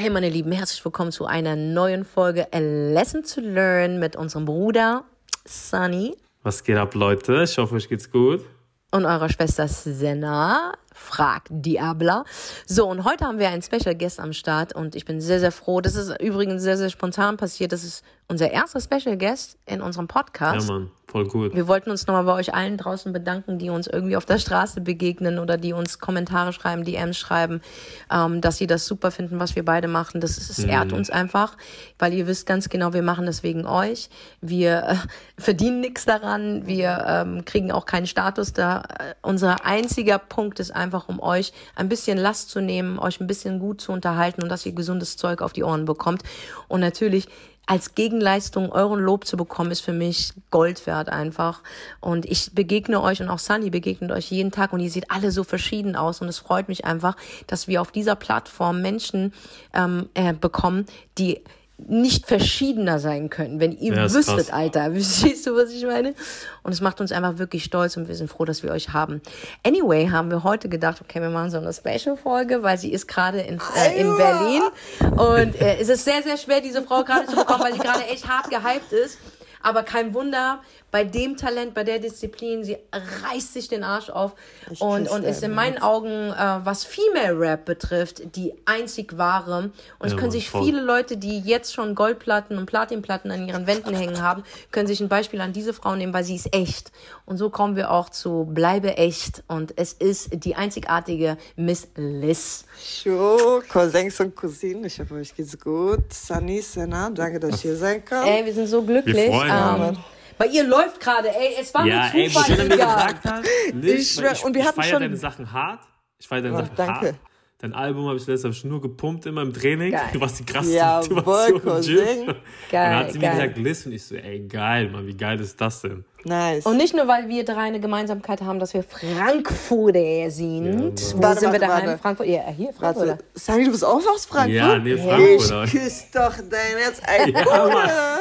Hey meine Lieben, herzlich willkommen zu einer neuen Folge A Lesson to Learn mit unserem Bruder Sunny. Was geht ab, Leute? Ich hoffe, euch geht's gut. Und eurer Schwester Senna. Fragt Diabla. So, und heute haben wir einen Special Guest am Start und ich bin sehr, sehr froh. Das ist übrigens sehr, sehr spontan passiert. Das ist unser erster Special Guest in unserem Podcast. Ja, Mann, voll gut. Wir wollten uns nochmal bei euch allen draußen bedanken, die uns irgendwie auf der Straße begegnen oder die uns Kommentare schreiben, DMs schreiben, ähm, dass sie das super finden, was wir beide machen. Das, das Mhm. ehrt uns einfach, weil ihr wisst ganz genau, wir machen das wegen euch. Wir äh, verdienen nichts daran, wir ähm, kriegen auch keinen Status da. Äh, unser einziger Punkt ist einfach, um euch ein bisschen Last zu nehmen, euch ein bisschen gut zu unterhalten und dass ihr gesundes Zeug auf die Ohren bekommt. Und natürlich als Gegenleistung euren Lob zu bekommen, ist für mich Gold wert einfach. Und ich begegne euch und auch Sunny begegnet euch jeden Tag und ihr seht alle so verschieden aus. Und es freut mich einfach, dass wir auf dieser Plattform Menschen ähm, äh, bekommen, die nicht verschiedener sein können, wenn ihr Ja, wüsstet, krass. Alter. Verstehst du, was ich meine? Und es macht uns einfach wirklich stolz und wir sind froh, dass wir euch haben. Anyway, haben wir heute gedacht, okay, wir machen so eine Special-Folge, weil sie ist gerade in, äh, in Berlin. Und äh, es ist sehr, sehr schwer, diese Frau gerade zu bekommen, weil sie gerade echt hart gehypt ist. Aber kein Wunder, bei dem Talent, bei der Disziplin, sie reißt sich den Arsch auf Ich und, und ist in meinen Augen, äh, was Female Rap betrifft, die einzig wahre. Und es Ja, können Mann, sich voll. viele Leute, die jetzt schon Goldplatten und Platinplatten an ihren Wänden hängen haben, können sich ein Beispiel an diese Frau nehmen, weil sie ist echt. Und so kommen wir auch zu Bleibe echt. Und es ist die einzigartige Miss Liz. Hallo, Cousins und Cousinen, ich hoffe, euch geht's gut. Sunny, Senna, danke, dass ich hier sein kann. Ey, wir sind so glücklich. Wir freuen Ähm, bei ihr läuft gerade, ey, es war Ja, mit ey, wo Zufall, du mir Digga. gesagt hast, Liz, Ich und wir ich hatten schon- deine Sachen hart. Ich feier deine Oh, Sachen danke. hart. Dein Album habe ich letztes Jahr nur gepumpt immer im Training. Geil. Du warst die krasseste Jawohl, Motivation im. Und Geil, dann hat sie mir geil. gesagt, Liz, und ich so, ey, geil, Mann, wie geil ist das denn? Nice. Und nicht nur, weil wir drei eine Gemeinsamkeit haben, dass wir Frankfurter sind. Ja, Wo Warte, sind wir warte, daheim? warte. Frankfurt. Ja, hier, Frankfurt. Warte, Sunny, du bist auch aus Frankfurt? Ja, nee, Ich Frankfurter. küsse doch dein Herz. Ein Ja.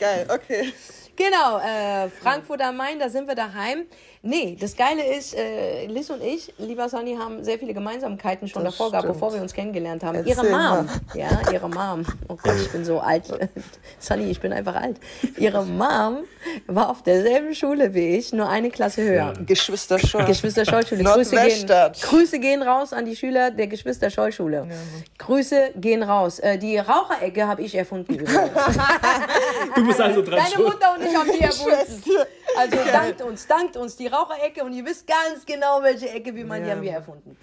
Geil, okay. Genau, äh, Frankfurt am Main, da sind wir daheim. Nee, das Geile ist, äh, Liz und ich, lieber Sonny, haben sehr viele Gemeinsamkeiten schon Das davor gehabt, bevor wir uns kennengelernt haben. Erzähl ihre Mom, mal. ja, ihre Mom. Oh Gott, ich bin so alt. Sonny, ich bin einfach alt. Ihre Mom war auf derselben Schule wie ich, nur eine Klasse höher. Geschwister Scholl. Geschwister Schollschule. Grüße gehen. Grüße gehen raus an die Schüler der Geschwister Schollschule. Grüße gehen raus. Äh, die Raucherecke habe ich erfunden. Du bist also dran Deine. Mutter und ich haben die erfunden. Also dankt uns, dankt uns die Raucherecke und ihr wisst ganz genau, welche Ecke wie man die Ja. haben wir erfunden.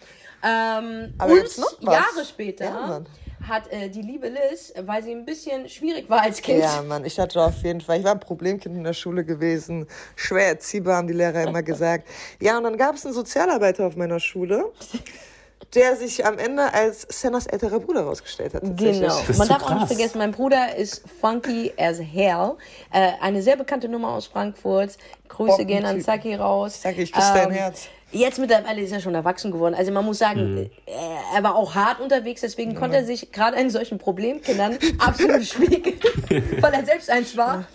Ähm, Aber und? Jahre später Ja, hat äh, die liebe Liz, weil sie ein bisschen schwierig war als Kind, Ja, Mann, ich hatte auf jeden Fall, ich war ein Problemkind in der Schule gewesen, schwer erziehbar, haben die Lehrer immer gesagt. Ja, und dann gab es einen Sozialarbeiter auf meiner Schule, der sich am Ende als Sennas älterer Bruder herausgestellt hat. Genau. ist Man so darf auch nicht vergessen, mein Bruder ist funky as hell. Äh, eine sehr bekannte Nummer aus Frankfurt. Grüße gehen an. Zaki raus. Zaki, ich küsse dein Ähm, Herz. Jetzt mittlerweile ist er schon erwachsen geworden. Also man muss sagen, äh, er war auch hart unterwegs, deswegen konnte er sich gerade in solchen Problemkindern absolut spiegeln, weil er selbst eins war.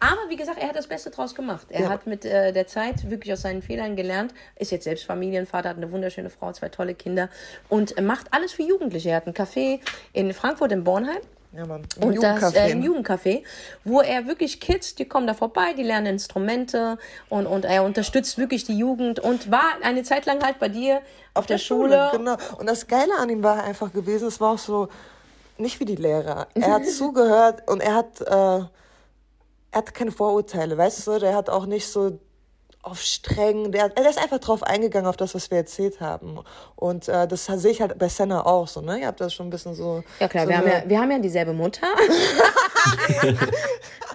Aber wie gesagt, er hat das Beste draus gemacht. Er Ja. hat mit äh, der Zeit wirklich aus seinen Fehlern gelernt, ist jetzt selbst Familienvater, hat eine wunderschöne Frau, zwei tolle Kinder und äh, macht alles für Jugendliche. Er hat ein Café in Frankfurt im Bornheim. Ja, Mann. Im Und das Jugendcafé. äh, ein Jugendcafé, wo er wirklich Kids, die kommen da vorbei, die lernen Instrumente und, und er unterstützt wirklich die Jugend und war eine Zeit lang halt bei dir auf, der, Schule. Genau. Und das Geile an ihm war einfach gewesen, es war auch so, nicht wie die Lehrer. Er hat zugehört und er hat, äh, er hat keine Vorurteile, weißt du, der hat auch nicht so auf streng, der, er ist einfach drauf eingegangen, auf das, was wir erzählt haben. Und äh, das sehe ich halt bei Senna auch so, ne? Ihr habt das schon ein bisschen so. Ja klar, so wir, haben ja, wir haben ja dieselbe Mutter.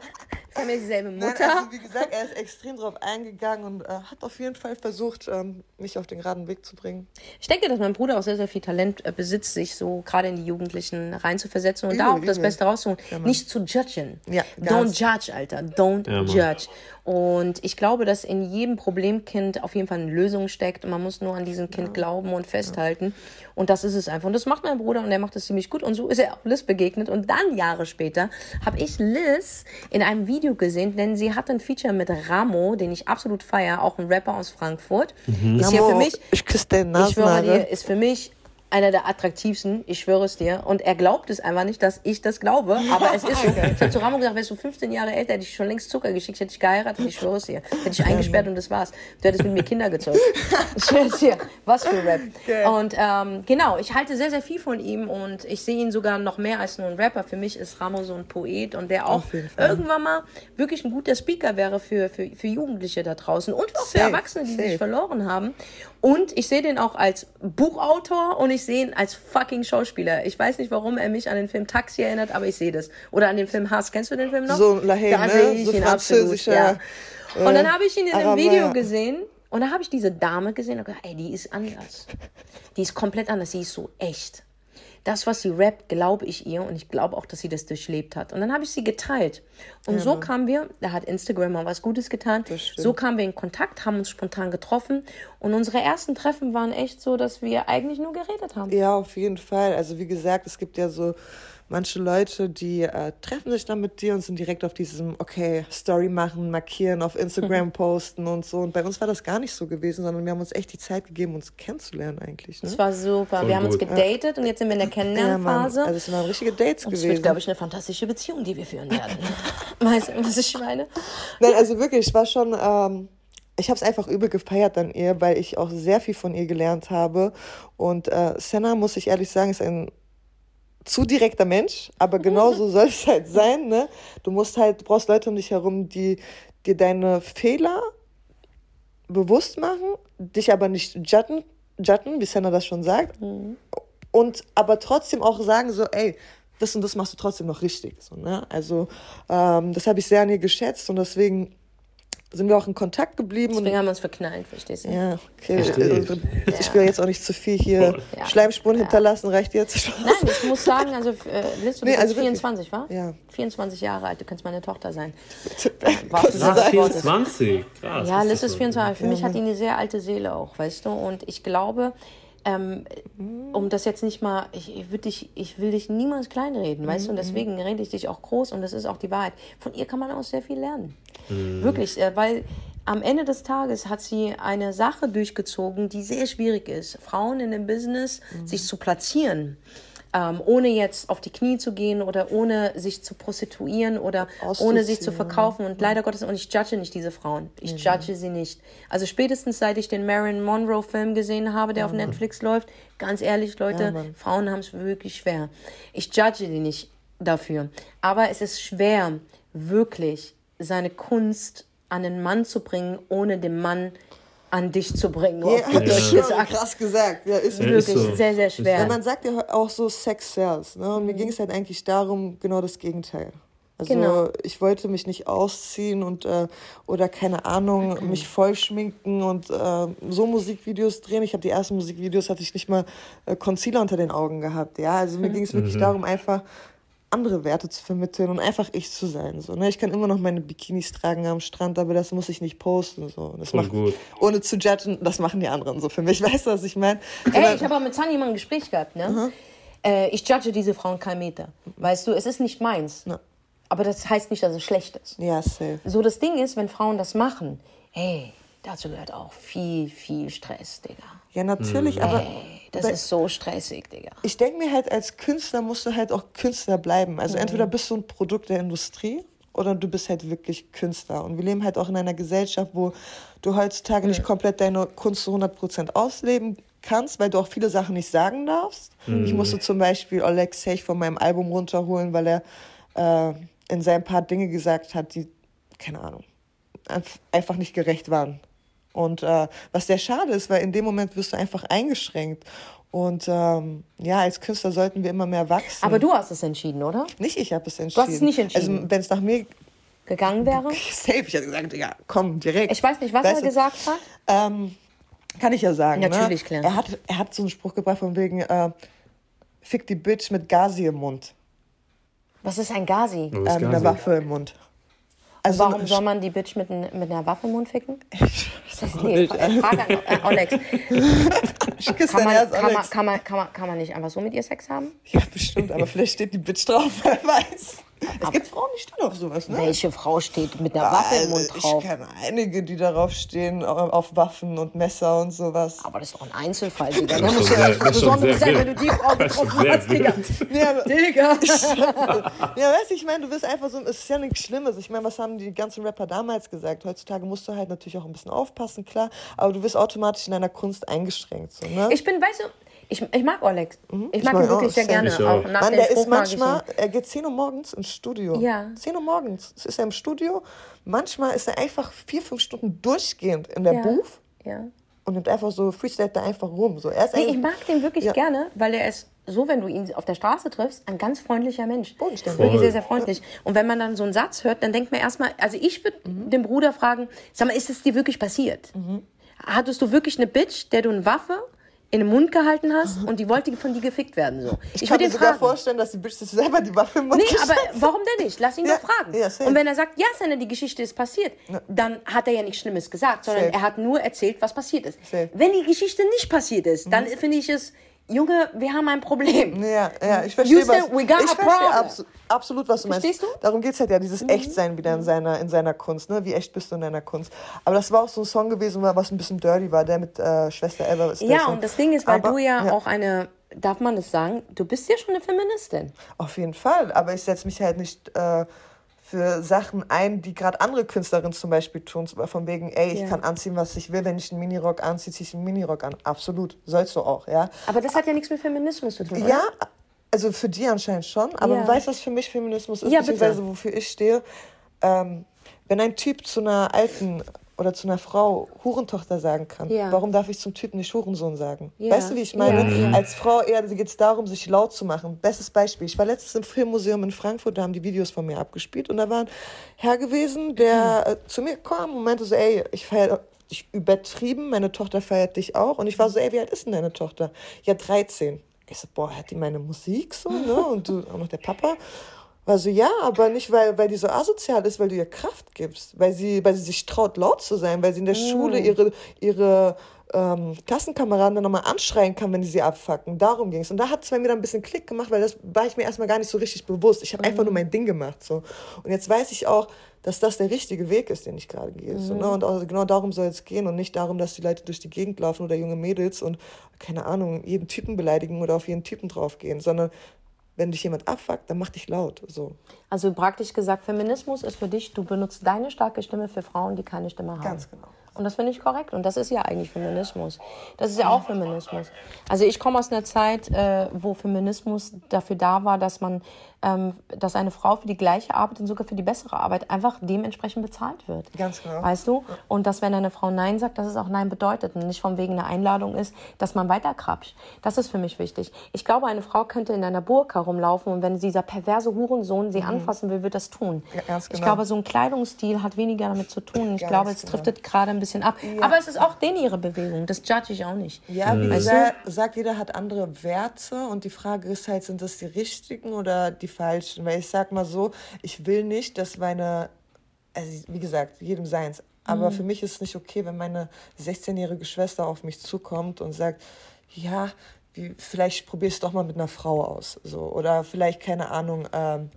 haben ja dieselbe Nein, Mutter. also wie gesagt, er ist extrem drauf eingegangen und äh, hat auf jeden Fall versucht, ähm, mich auf den geraden Weg zu bringen. Ich denke, dass mein Bruder auch sehr, sehr viel Talent äh, besitzt, sich so gerade in die Jugendlichen reinzuversetzen und da Übel, auch das übel. Beste rauszuholen. Nicht zu judgen. Ja, Don't judge, Alter. Don't Ja, judge. Und ich glaube, dass in jedem Problemkind auf jeden Fall eine Lösung steckt und man muss nur an diesem Kind glauben und festhalten. Und das ist es einfach. Und das macht mein Bruder und der macht das ziemlich gut. Und so ist er auch Liz begegnet. Und dann Jahre später habe ich Liz in einem Video gesehen, denn sie hatte ein Feature mit Ramo, den ich absolut feiere, auch ein Rapper aus Frankfurt. Ist ja für mich ich küsse deine ich schwöre dir, ist für mich einer der attraktivsten, ich schwöre es dir. Und er glaubt es einfach nicht, dass ich das glaube, aber es ist so. Ich habe zu Ramo gesagt, wärst du 15 Jahre älter, hätte ich schon längst Zucker geschickt, hätte ich geheiratet, ich schwöre es dir. Hätte ich eingesperrt und das war's. Du hättest mit mir Kinder gezeugt. Ich schwöre es dir. Was für Rap. Und ähm, genau, ich halte sehr, sehr viel von ihm und ich sehe ihn sogar noch mehr als nur ein Rapper. Für mich ist Ramo so ein Poet und der auch irgendwann mal wirklich ein guter Speaker wäre für, für, für Jugendliche da draußen und auch für Erwachsene, die safe. sich verloren haben. Und ich sehe den auch als Buchautor und ich sehe ihn als fucking Schauspieler. Ich weiß nicht, warum er mich an den Film Taxi erinnert, aber ich sehe das. Oder an den Film Hass. Kennst du den Film noch? So Lahey, da ne? sehe ich So ihn absolut. Ja. Und dann äh, habe ich ihn in einem Video gesehen und da habe ich diese Dame gesehen und gedacht, ey, die ist anders. Die ist komplett anders. Sie ist so echt. Das, was sie rappt, glaube ich ihr und ich glaube auch, dass sie das durchlebt hat. Und dann habe ich sie geteilt. Und so kamen wir, da hat Instagram mal was Gutes getan, so kamen wir in Kontakt, haben uns spontan getroffen und unsere ersten Treffen waren echt so, dass wir eigentlich nur geredet haben. Ja, auf jeden Fall. Also wie gesagt, es gibt ja so manche Leute, die äh, treffen sich dann mit dir und sind direkt auf diesem, okay, Story machen, markieren, auf. Instagram posten und so. Und bei uns war das gar nicht so gewesen, sondern wir haben uns echt die Zeit gegeben, uns kennenzulernen eigentlich. Ne? Das war super. Voll wir haben uns gut. gedatet und jetzt sind wir in der ja. Kennenlernphase. Also es waren richtige Dates und es gewesen. wird, glaube ich, eine fantastische Beziehung, die wir führen werden. weißt du, was ich meine? Nein, also wirklich, ich war schon, ähm, ich habe es einfach übel gefeiert an ihr, weil ich auch sehr viel von ihr gelernt habe. Und äh, Senna, muss ich ehrlich sagen, ist ein zu direkter Mensch, aber genau so soll es halt sein. Ne? Du musst halt, du brauchst Leute um dich herum, die dir deine Fehler bewusst machen, dich aber nicht judgen, judgen wie Senna das schon sagt. Und aber trotzdem auch sagen so, ey, das und das machst du trotzdem noch richtig. So, ne? Also ähm, das habe ich sehr an ihr geschätzt und deswegen sind wir auch in Kontakt geblieben. Deswegen Und, haben wir uns verknallt, verstehst du? ja, okay. Verstehe äh, ich. Ich will jetzt auch nicht zu viel hier. Ja. Schleimspuren hinterlassen, reicht jetzt. Nein, ich muss sagen, also äh, Liz, du Nee, bist also jetzt 24, wa? Ja. 24 Jahre alt, du kannst meine Tochter sein. Kurz Ja, gesagt. 24. Krass. Ja, was Liz ist so? 24. Für mich hat die eine sehr alte Seele auch, weißt du? Und ich glaube, ähm, um das jetzt nicht mal, ich, ich, dich, ich will dich niemals kleinreden, weißt du? Und deswegen rede ich dich auch groß und das ist auch die Wahrheit. Von ihr kann man auch sehr viel lernen. Wirklich, äh, weil am Ende des Tages hat sie eine Sache durchgezogen, die sehr schwierig ist. Frauen in dem Business sich zu platzieren. Ähm, ohne jetzt auf die Knie zu gehen oder ohne sich zu prostituieren oder ohne sich zu verkaufen. Und leider Gottes, und ich judge nicht diese Frauen. Ich judge sie nicht. Also spätestens seit ich den Marilyn Monroe Film gesehen habe, der auf Netflix läuft, ganz ehrlich, Leute, Mann. Frauen haben es wirklich schwer. Ich judge die nicht dafür. Aber es ist schwer, wirklich seine Kunst an den Mann zu bringen, ohne den Mann an dich zu bringen. Ja, auf hat Deutsch schon gesagt. krass gesagt. Ja, ist Ja, Wirklich ist so. sehr, sehr schwer. Ja, man sagt ja auch so Sex sells. Ne? Und mir ging es halt eigentlich darum, genau das Gegenteil. Also Genau. ich wollte mich nicht ausziehen und äh, oder keine Ahnung, mich voll schminken und äh, so Musikvideos drehen. Ich habe die ersten Musikvideos, hatte ich nicht mal äh, Concealer unter den Augen gehabt. Ja, also mir ging es wirklich darum, einfach andere Werte zu vermitteln und einfach ich zu sein. So, ne? Ich kann immer noch meine Bikinis tragen am Strand, aber das muss ich nicht posten. So. Das Voll macht, gut. Ohne zu judgen, das machen die anderen so für mich. Weißt du, was ich meine? Ey, ich habe auch mit Sunny mal ein Gespräch gehabt, ne? Äh, ich judge diese Frauen kein Meter. Weißt du, es ist nicht meins. Ja. Aber das heißt nicht, dass es schlecht ist. Ja, safe. So, das Ding ist, wenn Frauen das machen, hey, dazu gehört auch viel, viel Stress, Digga. Ja, natürlich, aber Ey, das ist so stressig, Digga. ich denke mir halt, als Künstler musst du halt auch Künstler bleiben. Also entweder bist du ein Produkt der Industrie oder du bist halt wirklich Künstler. Und wir leben halt auch in einer Gesellschaft, wo du heutzutage nicht komplett deine Kunst zu 100% ausleben kannst, weil du auch viele Sachen nicht sagen darfst. Ich musste zum Beispiel Oleg Sech von meinem Album runterholen, weil er äh, in seinem Part Dinge gesagt hat, die, keine Ahnung, einf- einfach nicht gerecht waren. Und äh, was sehr schade ist, weil in dem Moment wirst du einfach eingeschränkt. Und ähm, ja, als Künstler sollten wir immer mehr wachsen. Aber du hast es entschieden, oder? nicht ich habe es entschieden. hast es nicht entschieden? Also wenn es nach mir Gegangen wäre? safe, ich hätte gesagt, Digga, komm direkt. Ich weiß nicht, was Weißt er du, gesagt hat. Ähm, kann ich ja sagen. Natürlich, ne? klar. Er hat, er hat so einen Spruch gebracht von wegen, äh, fick die Bitch mit Gazi im Mund. Was ist ein Gazi? Was ist Ähm, eine Gazi? Waffe im Mund. Also Warum eine- soll man die Bitch mit, mit einer Waffe im Mund ficken? Ich Nee, fra- äh, Frage an äh, Alex. küsse Kann dein man, Herz, kann, man, Alex. kann, man, kann, man, kann man nicht einfach so mit ihr Sex haben? Ja, bestimmt, aber vielleicht steht die Bitch drauf, wer weiß. Es gibt Frauen, die stehen auf sowas, ne? Welche Frau steht mit einer Waffe im Mund Also, drauf? Ich kenne einige, die darauf stehen, auf Waffen und Messer und sowas. Aber das ist doch ein Einzelfall, Digga. Da Das ist muss schon ja sehr sein, wenn du die Frau getroffen hast, Digga. Ja, aber- Digga. Ja, weißt du, ich meine, du bist einfach so, es ist ja nichts Schlimmes. Ich meine, was haben die ganzen Rapper damals gesagt? Heutzutage musst du halt natürlich auch ein bisschen aufpassen, klar, aber du wirst automatisch in deiner Kunst eingeschränkt. So, ne? Ich bin, weißt du, ich, ich mag Olex. Ich Mhm. Ich mag mag ihn wirklich auch, sehr gerne. Ich Auch auch. nach Mann, der Spruch ist ich manchmal, er geht 10 Uhr morgens ins Studio. Ja. 10 Uhr morgens ist er im Studio. Manchmal ist er einfach vier, fünf Stunden durchgehend in der Ja. Booth Ja. und nimmt einfach so, freestylt da einfach rum. So, er ist Nee, eigentlich- ich mag den wirklich Ja. gerne, weil er ist so, wenn du ihn auf der Straße triffst, ein ganz freundlicher Mensch. Bodenständig. Wirklich sehr, sehr freundlich. Und wenn man dann so einen Satz hört, dann denkt man erstmal, also ich würde Mhm. den Bruder fragen, sag mal, ist es dir wirklich passiert? Hattest du wirklich eine Bitch, der du eine Waffe in den Mund gehalten hast und die wollte von dir gefickt werden? So. Mhm. Ich, Ich, kann würde mir sogar fragen. vorstellen, dass die Bitch sich selber die Waffe im Mund Nee, aber warum denn nicht? Lass ihn Ja, doch fragen. ja, und wenn er sagt, ja, Senne, die Geschichte ist passiert, dann hat er ja nichts Schlimmes gesagt, sondern Safe. er hat nur erzählt, was passiert ist. Safe. Mhm. Wenn die Geschichte nicht passiert ist, dann finde ich es, Junge, wir haben ein Problem. Ja, ja, ich verstehe, said was, we got ich a verstehe problem. abso absolut, was du Verstehst meinst. du? Mhm. Darum geht es halt ja, dieses Echtsein wieder in seiner, in seiner Kunst. Ne? Wie echt bist du in deiner Kunst? Aber das war auch so ein Song gewesen, was ein bisschen dirty war, der mit äh, Schwester Eva ist. Ja, und das Ding ist, weil Aber- du ja, auch eine, darf man das sagen, du bist ja schon eine Feministin. Auf jeden Fall, aber ich setze mich halt nicht äh, für Sachen ein, die gerade andere Künstlerinnen zum Beispiel tun. Von wegen, ey, ich Ja. kann anziehen, was ich will. Wenn ich einen Minirock anziehe, ziehe ich einen Minirock an. Absolut, sollst du auch, ja. Aber das hat ja nichts mit Feminismus zu tun, oder? Ja, also für die anscheinend schon. Aber Ja. du weißt, was für mich Feminismus ist, Ja, bitte. beziehungsweise wofür ich stehe. Ähm, wenn ein Typ zu einer alten oder zu einer Frau Hurentochter sagen kann, Ja. warum darf ich zum Typen nicht Hurensohn sagen? Ja. Weißt du, wie ich meine? Ja. Als Frau eher geht es darum, sich laut zu machen. Bestes Beispiel. Ich war letztens im Filmmuseum in Frankfurt, da haben die Videos von mir abgespielt und da war ein Herr gewesen, der äh, zu mir kam und meinte so, ey, ich feiere dich übertrieben, meine Tochter feiert dich auch. Und ich war so, ey, wie alt ist denn deine Tochter? Ja, 13. Ich so, boah, hat die meine Musik so, ne? Und du auch noch der Papa. War so, ja, aber nicht, weil, weil die so asozial ist, weil du ihr Kraft gibst, weil sie, weil sie sich traut, laut zu sein, weil sie in der Schule ihre, ihre ähm, Klassenkameraden dann nochmal anschreien kann, wenn die sie abfacken. Darum ging es. Und da hat es bei mir dann ein bisschen Klick gemacht, weil das war ich mir erstmal gar nicht so richtig bewusst. Ich habe einfach nur mein Ding gemacht. So. Und jetzt weiß ich auch, dass das der richtige Weg ist, den ich gerade gehe. So, ne? Und auch, genau darum soll es gehen und nicht darum, dass die Leute durch die Gegend laufen oder junge Mädels und, keine Ahnung, jeden Typen beleidigen oder auf jeden Typen draufgehen, sondern wenn dich jemand abfuckt, dann mach dich laut. So. Also praktisch gesagt, Feminismus ist für dich, du benutzt deine starke Stimme für Frauen, die keine Stimme haben. Ganz genau. Und das finde ich korrekt. Und das ist ja eigentlich Feminismus. Das ist ja auch Feminismus. Also ich komme aus einer Zeit, äh, wo Feminismus dafür da war, dass man, dass eine Frau für die gleiche Arbeit und sogar für die bessere Arbeit einfach dementsprechend bezahlt wird. Ganz genau. Weißt du? Und dass wenn eine Frau Nein sagt, dass es auch Nein bedeutet und nicht von wegen einer Einladung ist, dass man weiterkrapscht. Das ist für mich wichtig. Ich glaube, eine Frau könnte in einer Burka rumlaufen und wenn dieser perverse Hurensohn sie anfassen will, wird das tun. Mhm. Ja, ganz Ich genau. glaube, so ein Kleidungsstil hat weniger damit zu tun. Ich Ganz glaube, es genau. driftet gerade ein bisschen ab. Aber es ist auch denen ihre Bewegung. Das judge ich auch nicht. Ja, wie gesagt, sagt, jeder hat andere Werte und die Frage ist halt, sind das die richtigen oder die falschen? Weil ich sag mal so, ich will nicht, dass meine, also wie gesagt, jedem seins, aber für mich ist es nicht okay, wenn meine 16-jährige Schwester auf mich zukommt und sagt, ja, wie, vielleicht probier es doch mal mit einer Frau aus. So. Oder vielleicht, keine Ahnung, ähm,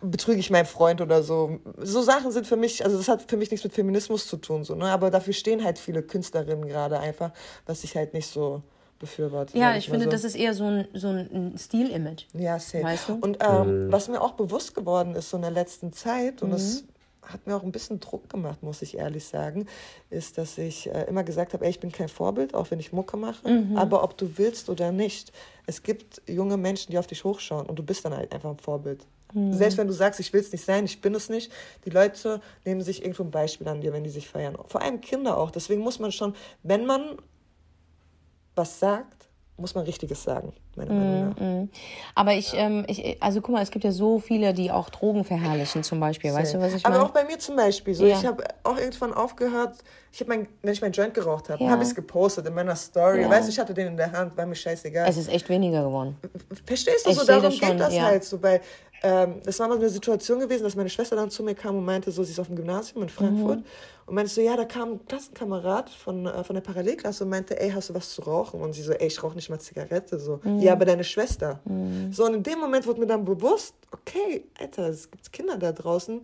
betrüge ich meinen Freund oder so. So Sachen sind für mich, also das hat für mich nichts mit Feminismus zu tun, so, ne? aber dafür stehen halt viele Künstlerinnen gerade einfach, was ich halt nicht so befürworte. Ja, ich finde, so. das ist eher so ein, so ein Stilimage. Ja, safe. Weißt du? Und ähm, was mir auch bewusst geworden ist so in der letzten Zeit, und das hat mir auch ein bisschen Druck gemacht, muss ich ehrlich sagen, ist, dass ich äh, immer gesagt habe, ey, ich bin kein Vorbild, auch wenn ich Mucke mache, aber ob du willst oder nicht, es gibt junge Menschen, die auf dich hochschauen und du bist dann halt einfach ein Vorbild. Selbst wenn du sagst, ich will es nicht sein, ich bin es nicht, die Leute nehmen sich irgendwo ein Beispiel an dir, wenn die sich feiern. Vor allem Kinder auch. Deswegen muss man schon, wenn man was sagt, muss man Richtiges sagen, meiner Meinung nach. Aber ich, ähm, ich, also guck mal, es gibt ja so viele, die auch Drogen verherrlichen zum Beispiel. Weißt du, was ich Aber meine? auch bei mir zum Beispiel. So, Ja. Ich habe auch irgendwann aufgehört, ich habe mein, wenn ich meinen Joint geraucht habe, Ja. habe ich es gepostet in meiner Story. Ja. Weißt du, ich hatte den in der Hand, war mir scheißegal. Es ist echt weniger geworden. Verstehst du, Ich so darum schon, geht das halt so. Bei, ähm, es war mal eine Situation gewesen, dass meine Schwester dann zu mir kam und meinte, so, sie ist auf dem Gymnasium in Frankfurt. Und meinte so, ja, da kam ein Klassenkamerad von, äh, von der Parallelklasse und meinte, ey, hast du was zu rauchen? Und sie so, ey, ich rauche nicht mal Zigarette. So, ja, aber deine Schwester. So, und in dem Moment wurde mir dann bewusst, okay, Alter, es gibt Kinder da draußen,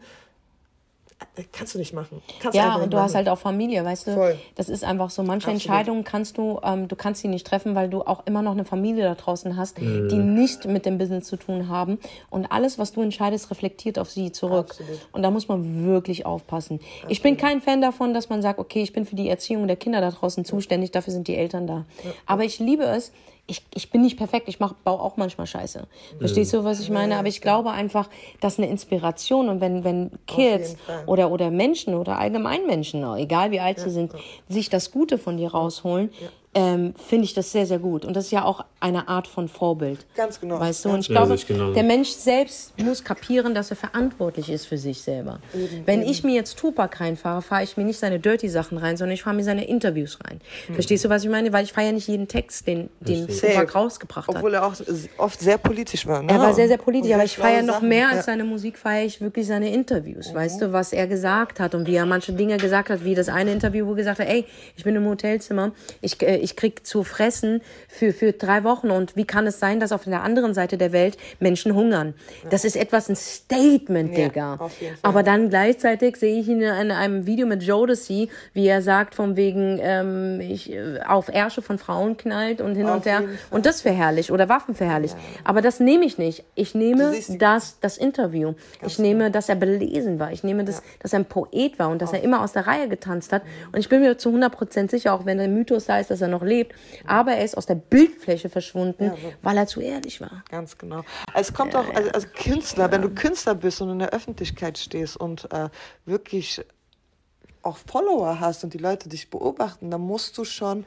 kannst du nicht machen. Kannst Ja, und du hast machen. halt auch Familie, weißt du? Voll. Das ist einfach so. Manche Absolut. Entscheidungen kannst du, ähm, du kannst sie nicht treffen, weil du auch immer noch eine Familie da draußen hast, die nicht mit dem Business zu tun haben. Und alles, was du entscheidest, reflektiert auf sie zurück. Absolut. Und da muss man wirklich aufpassen. Ich bin kein Fan davon, dass man sagt, okay, ich bin für die Erziehung der Kinder da draußen zuständig, dafür sind die Eltern da. Aber ich liebe es. Ich, ich bin nicht perfekt, ich mach, baue auch manchmal Scheiße. Verstehst du, was ich meine? Aber ich glaube einfach, dass eine Inspiration und wenn, wenn Kids oder, oder Menschen oder allgemein Menschen, egal wie alt sie sind, sich das Gute von dir rausholen, ähm, finde ich das sehr, sehr gut. Und das ist ja auch eine Art von Vorbild. Ganz genau. Weißt du, und ich Ja, glaube, genauso. der Mensch selbst muss kapieren, dass er verantwortlich ist für sich selber. Wenn ich mir jetzt Tupac reinfahre, fahre ich mir nicht seine Dirty-Sachen rein, sondern ich fahre mir seine Interviews rein. Verstehst du, was ich meine? Weil ich fahre ja nicht jeden Text, den, den. Tupac rausgebracht hat. Obwohl er auch oft sehr politisch war. Ne? Er war sehr, sehr politisch, Und aber sehr ich feiere noch mehr als Ja. seine Musik, feiere ich wirklich seine Interviews. Weißt du, was er gesagt hat und wie er manche Dinge gesagt hat, wie das eine Interview, wo er gesagt hat, ey, ich bin im Hotelzimmer, ich, äh, ich krieg zu fressen für, für drei Wochen und wie kann es sein, dass auf der anderen Seite der Welt Menschen hungern? Das ist etwas ein Statement, Ja, Digga. auf. Aber dann gleichzeitig sehe ich ihn in einem Video mit Jodeci, wie er sagt, von wegen, ähm, ich äh, auf Ärsche von Frauen knallt und hin Auf und her. Und das verherrlicht oder Waffen verherrlicht. Aber das nehme ich nicht. Ich nehme das, das Interview. Ich nehme, dass er belesen war. Ich nehme, das, dass er ein Poet war und dass er immer aus der Reihe getanzt hat. Und ich bin mir zu 100% sicher, auch wenn der Mythos da ist, dass er noch lebt, aber er ist aus der Bildfläche verschwunden, weil er zu ehrlich war. Ganz genau. Es kommt auch als, als Künstler, wenn du Künstler bist und in der Öffentlichkeit stehst und äh, wirklich auch Follower hast und die Leute dich beobachten, dann musst du schon,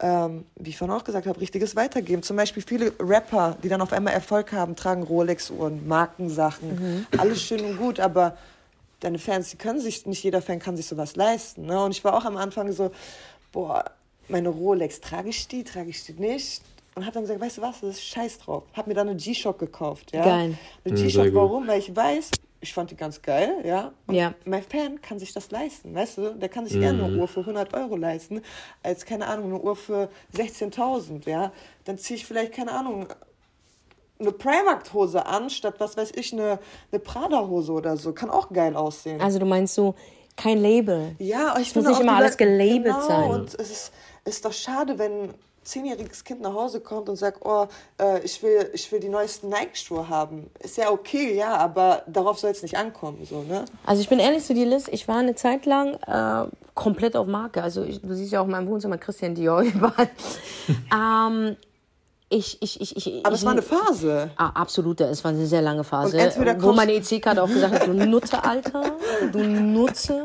ähm, wie ich vorhin auch gesagt habe, richtiges weitergeben. Zum Beispiel viele Rapper, die dann auf einmal Erfolg haben, tragen Rolex-Uhren, Markensachen, alles schön und gut, aber deine Fans, die können sich, nicht jeder Fan kann sich sowas leisten. Ne? Und ich war auch am Anfang so, boah, meine Rolex, trage ich die, trage ich die nicht? Und hab dann gesagt, weißt du was, das ist scheiß drauf. Hab mir dann eine G-Shock gekauft, ja. Geil. Eine Mhm, G-Shock, warum? Weil ich weiß, ich fand die ganz geil, ja. Und Ja. mein Fan kann sich das leisten, weißt du? Der kann sich gerne eine Uhr für 100 Euro leisten, als, keine Ahnung, eine Uhr für 16.000, ja. Dann ziehe ich vielleicht, keine Ahnung, eine Primark-Hose an, statt, was weiß ich, eine, eine Prada-Hose oder so. Kann auch geil aussehen. Also du meinst so, kein Label. Ja, ich muss finde nicht auch immer alles gelabelt genau, sein. Und es ist, ist doch schade, wenn ein zehnjähriges Kind nach Hause kommt und sagt, oh, äh, ich, will, ich will die neuesten Nike-Schuhe haben. Ist ja okay, ja, aber darauf soll es nicht ankommen. So, ne? Also ich bin ehrlich zu dir, Liz, ich war eine Zeit lang äh, komplett auf Marke. Also ich, du siehst ja auch in meinem Wohnzimmer Christian Dior überall. ähm, ich, ich, ich, ich, Aber ich, es war eine Phase. Ah, absolut, es war eine sehr lange Phase, wo meine EC-Karte auch gesagt hat, du Nutze, Alter, du Nutze.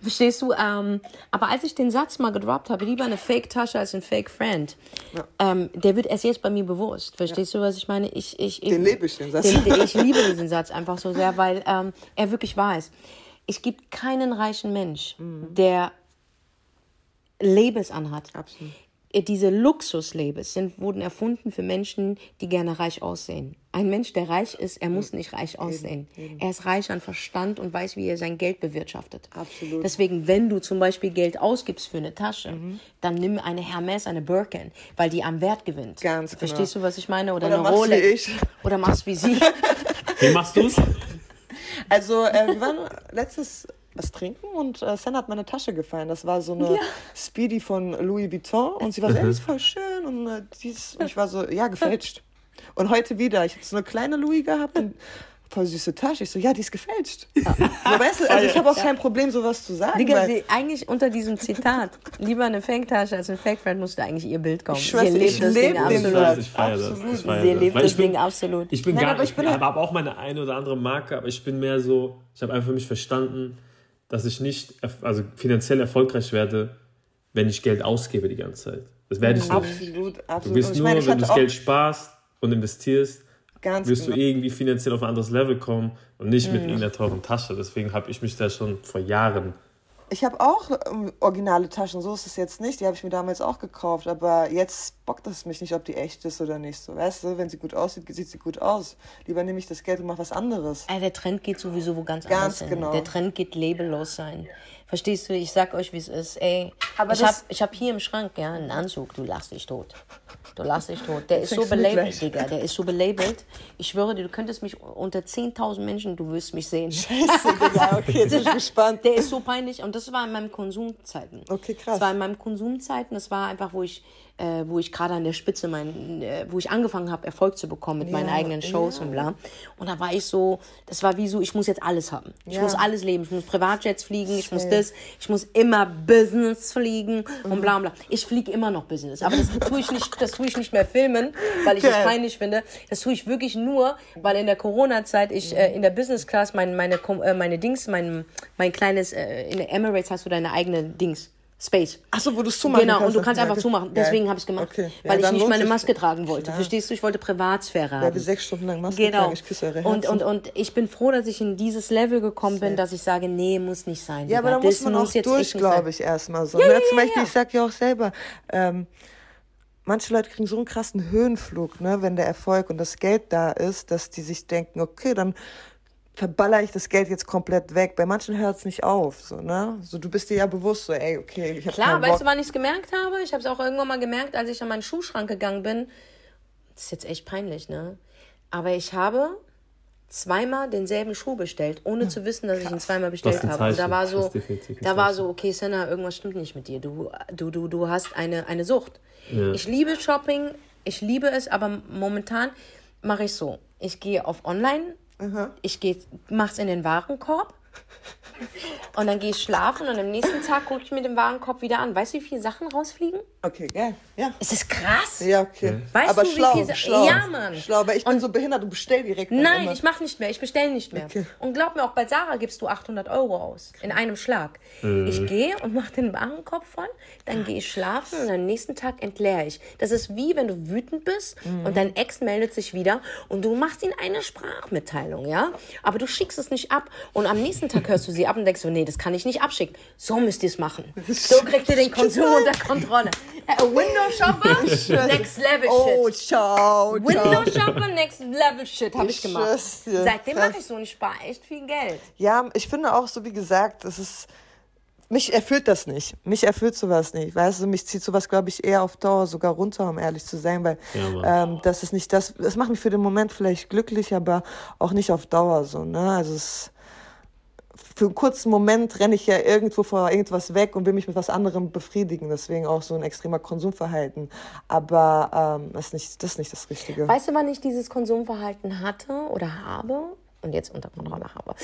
Verstehst du? Ähm, aber als ich den Satz mal gedroppt habe, lieber eine Fake-Tasche als ein Fake-Friend, ähm, der wird erst jetzt bei mir bewusst. Verstehst du, was ich meine? Ich, ich, ich, Den lebe ich, den Satz. Den, den, ich liebe diesen Satz einfach so sehr, weil ähm, er wirklich wahr ist. Es gibt keinen reichen Mensch, der Labels anhat. Absolut. Diese Luxuslabels sind, wurden erfunden für Menschen, die gerne reich aussehen. Ein Mensch, der reich ist, er muss nicht reich aussehen. Er ist reich an Verstand und weiß, wie er sein Geld bewirtschaftet. Absolut. Deswegen, wenn du zum Beispiel Geld ausgibst für eine Tasche, dann nimm eine Hermes, eine Birkin, weil die am Wert gewinnt. Ganz genau. Verstehst du, was ich meine? Oder, Oder eine mach's wie Rolex. ich. Oder machst wie sie. Wie machst du's? Also, äh, wir waren letztes was trinken und äh, Sen hat meine Tasche gefallen. Das war so eine Speedy von Louis Vuitton und sie war so, die ist voll schön und, äh, dies, und ich war so, ja, gefälscht. Und heute wieder, ich habe so eine kleine Louis gehabt und voll süße Tasche. Ich so, ja, die ist gefälscht. So, weißt du, also ich habe auch kein Problem, sowas zu sagen. Digga, weil, sie, eigentlich unter diesem Zitat, lieber eine Fake-Tasche als ein Fake-Friend, musste eigentlich ihr Bild kommen. Ich schwör's, sie lebt ich das leb Ding absolut. Ich feiere das. Ich feiere Sie lebt das ich bin, Ding absolut. Ich bin Nein, gar aber ich ich bin habe auch meine eine oder andere Marke, aber ich bin mehr so, ich habe einfach für mich verstanden, dass ich nicht also finanziell erfolgreich werde, wenn ich Geld ausgebe die ganze Zeit. Das werde ich nicht. absolut, Du absolut. bist Und ich nur, meine, wenn du das Geld sparst und investierst, ganz wirst du genau. irgendwie finanziell auf ein anderes Level kommen und nicht mit irgendeiner teuren Tasche. Deswegen habe ich mich da schon vor Jahren Ich habe auch ähm, originale Taschen, so ist es jetzt nicht. Die habe ich mir damals auch gekauft, aber jetzt bockt es mich nicht, ob die echt ist oder nicht. So, weißt du, wenn sie gut aussieht, sieht sie gut aus. Lieber nehme ich das Geld und mache was anderes. Also der Trend geht sowieso wo ganz, Ganz anders hin. genau. Der Trend geht labellos sein. Verstehst du? Ich sag euch, wie es ist. Ey, Aber ich habe ich hab hier im Schrank ja einen Anzug. Du lachst dich tot. Du lachst dich tot. Der ist so belabelt. Digga. Der ist so belabelt. Ich schwöre dir, du könntest mich unter 10.000 Menschen, du wirst mich sehen. Scheiße, Digga, okay, jetzt bin ich gespannt. Der ist so peinlich und das war in meinen Konsumzeiten. Okay, krass. Das war in meinen Konsumzeiten, das war einfach, wo ich, äh, wo ich gerade an der Spitze, mein, äh, wo ich angefangen habe, Erfolg zu bekommen mit meinen Ja, eigenen Shows ja. und bla. Und da war ich so, das war wie so, ich muss jetzt alles haben. Ich Ja. muss alles leben. Ich muss Privatjets fliegen, ich muss das, ich muss immer Business fliegen und bla bla. Ich fliege immer noch Business, aber das tue ich nicht, das tue ich nicht mehr filmen, weil ich es peinlich finde. Das tue ich wirklich nur, weil in der Corona-Zeit ich äh, in der Business Class mein, meine, äh, meine Dings, mein, mein kleines, äh, in der Emirates hast du deine eigene Dings, Space. Achso, wo du es zumachen Genau, kannst. und du kannst Ja, einfach zumachen. Deswegen habe ich es gemacht. Okay. Ja, Weil ich nicht meine Maske tragen wollte. Klar. Verstehst du? Ich wollte Privatsphäre haben. will sechs Stunden lang Maske Genau. tragen? Ich küsse eure Und, Herzen. und, und ich bin froh, dass ich in dieses Level gekommen bin, dass ich sage, nee, muss nicht sein. Ja, aber da muss man muss auch jetzt durch, glaube ich, erstmal so. ne? Zum Beispiel, ich sag ja auch selber, ähm, manche Leute kriegen so einen krassen Höhenflug, ne, wenn der Erfolg und das Geld da ist, dass die sich denken, okay, dann verballer ich das Geld jetzt komplett weg. Bei manchen hört es nicht auf, so, ne? So, du bist dir ja bewusst, so, ey, okay, ich habe Klar, weißt Bock. du, wann ich es gemerkt habe? Ich habe es auch irgendwann mal gemerkt, als ich an meinen Schuhschrank gegangen bin. Das ist jetzt echt peinlich, ne? Aber ich habe zweimal denselben Schuh bestellt, ohne zu wissen, dass ich ihn zweimal bestellt habe. Und da war so, da war so, okay, Senna, irgendwas stimmt nicht mit dir. Du, du, du, du hast eine, eine Sucht. Ja. Ich liebe Shopping, ich liebe es, aber momentan mache ich so. Ich gehe auf Online, ich gehe, mach's in den Warenkorb. Und dann gehe ich schlafen und am nächsten Tag gucke ich mir den Warenkorb wieder an. Weißt du, wie viele Sachen rausfliegen? Okay, geil, ja. Es ist krass. Ja, okay. Weißt aber du, wie schlau, viel Sa- schlau. Ja, Mann. Schlau, weil ich bin so behindert und bestell direkt. Nein, immer. ich mache nicht mehr. Ich bestelle nicht mehr. Okay. Und glaub mir, auch bei Sarah gibst du 800 Euro aus. In einem Schlag. Ich gehe und mache den Warenkorb voll, dann gehe ich schlafen und am nächsten Tag entleere ich. Das ist wie, wenn du wütend bist und dein Ex meldet sich wieder und du machst ihm eine Sprachmitteilung, ja? Aber du schickst es nicht ab. Und am nächsten Tag hörst du sie ab und denkst so, nee, das kann ich nicht abschicken. So müsst ihr es machen. So kriegt ihr den Konsum unter Kontrolle. Äh, Window Shopper, next level Oh, shit. ciao, ciao. Window Shopper, next level shit habe ich gemacht. Seitdem mache ich so und ich spare echt viel Geld. Ja, ich finde auch so, wie gesagt, es ist. Mich erfüllt das nicht. Mich erfüllt sowas nicht. Weißt du, mich zieht sowas, glaube ich, eher auf Dauer sogar runter, um ehrlich zu sein, weil Ja, ähm, das ist nicht das. Das macht mich für den Moment vielleicht glücklich, aber auch nicht auf Dauer so. Ne? Also es, für einen kurzen Moment renne ich ja irgendwo vor irgendwas weg und will mich mit was anderem befriedigen. Deswegen auch so ein extremer Konsumverhalten. Aber ähm, das, ist nicht, das ist nicht das Richtige. Weißt du, wann ich dieses Konsumverhalten hatte oder habe und jetzt unter Kontrolle habe?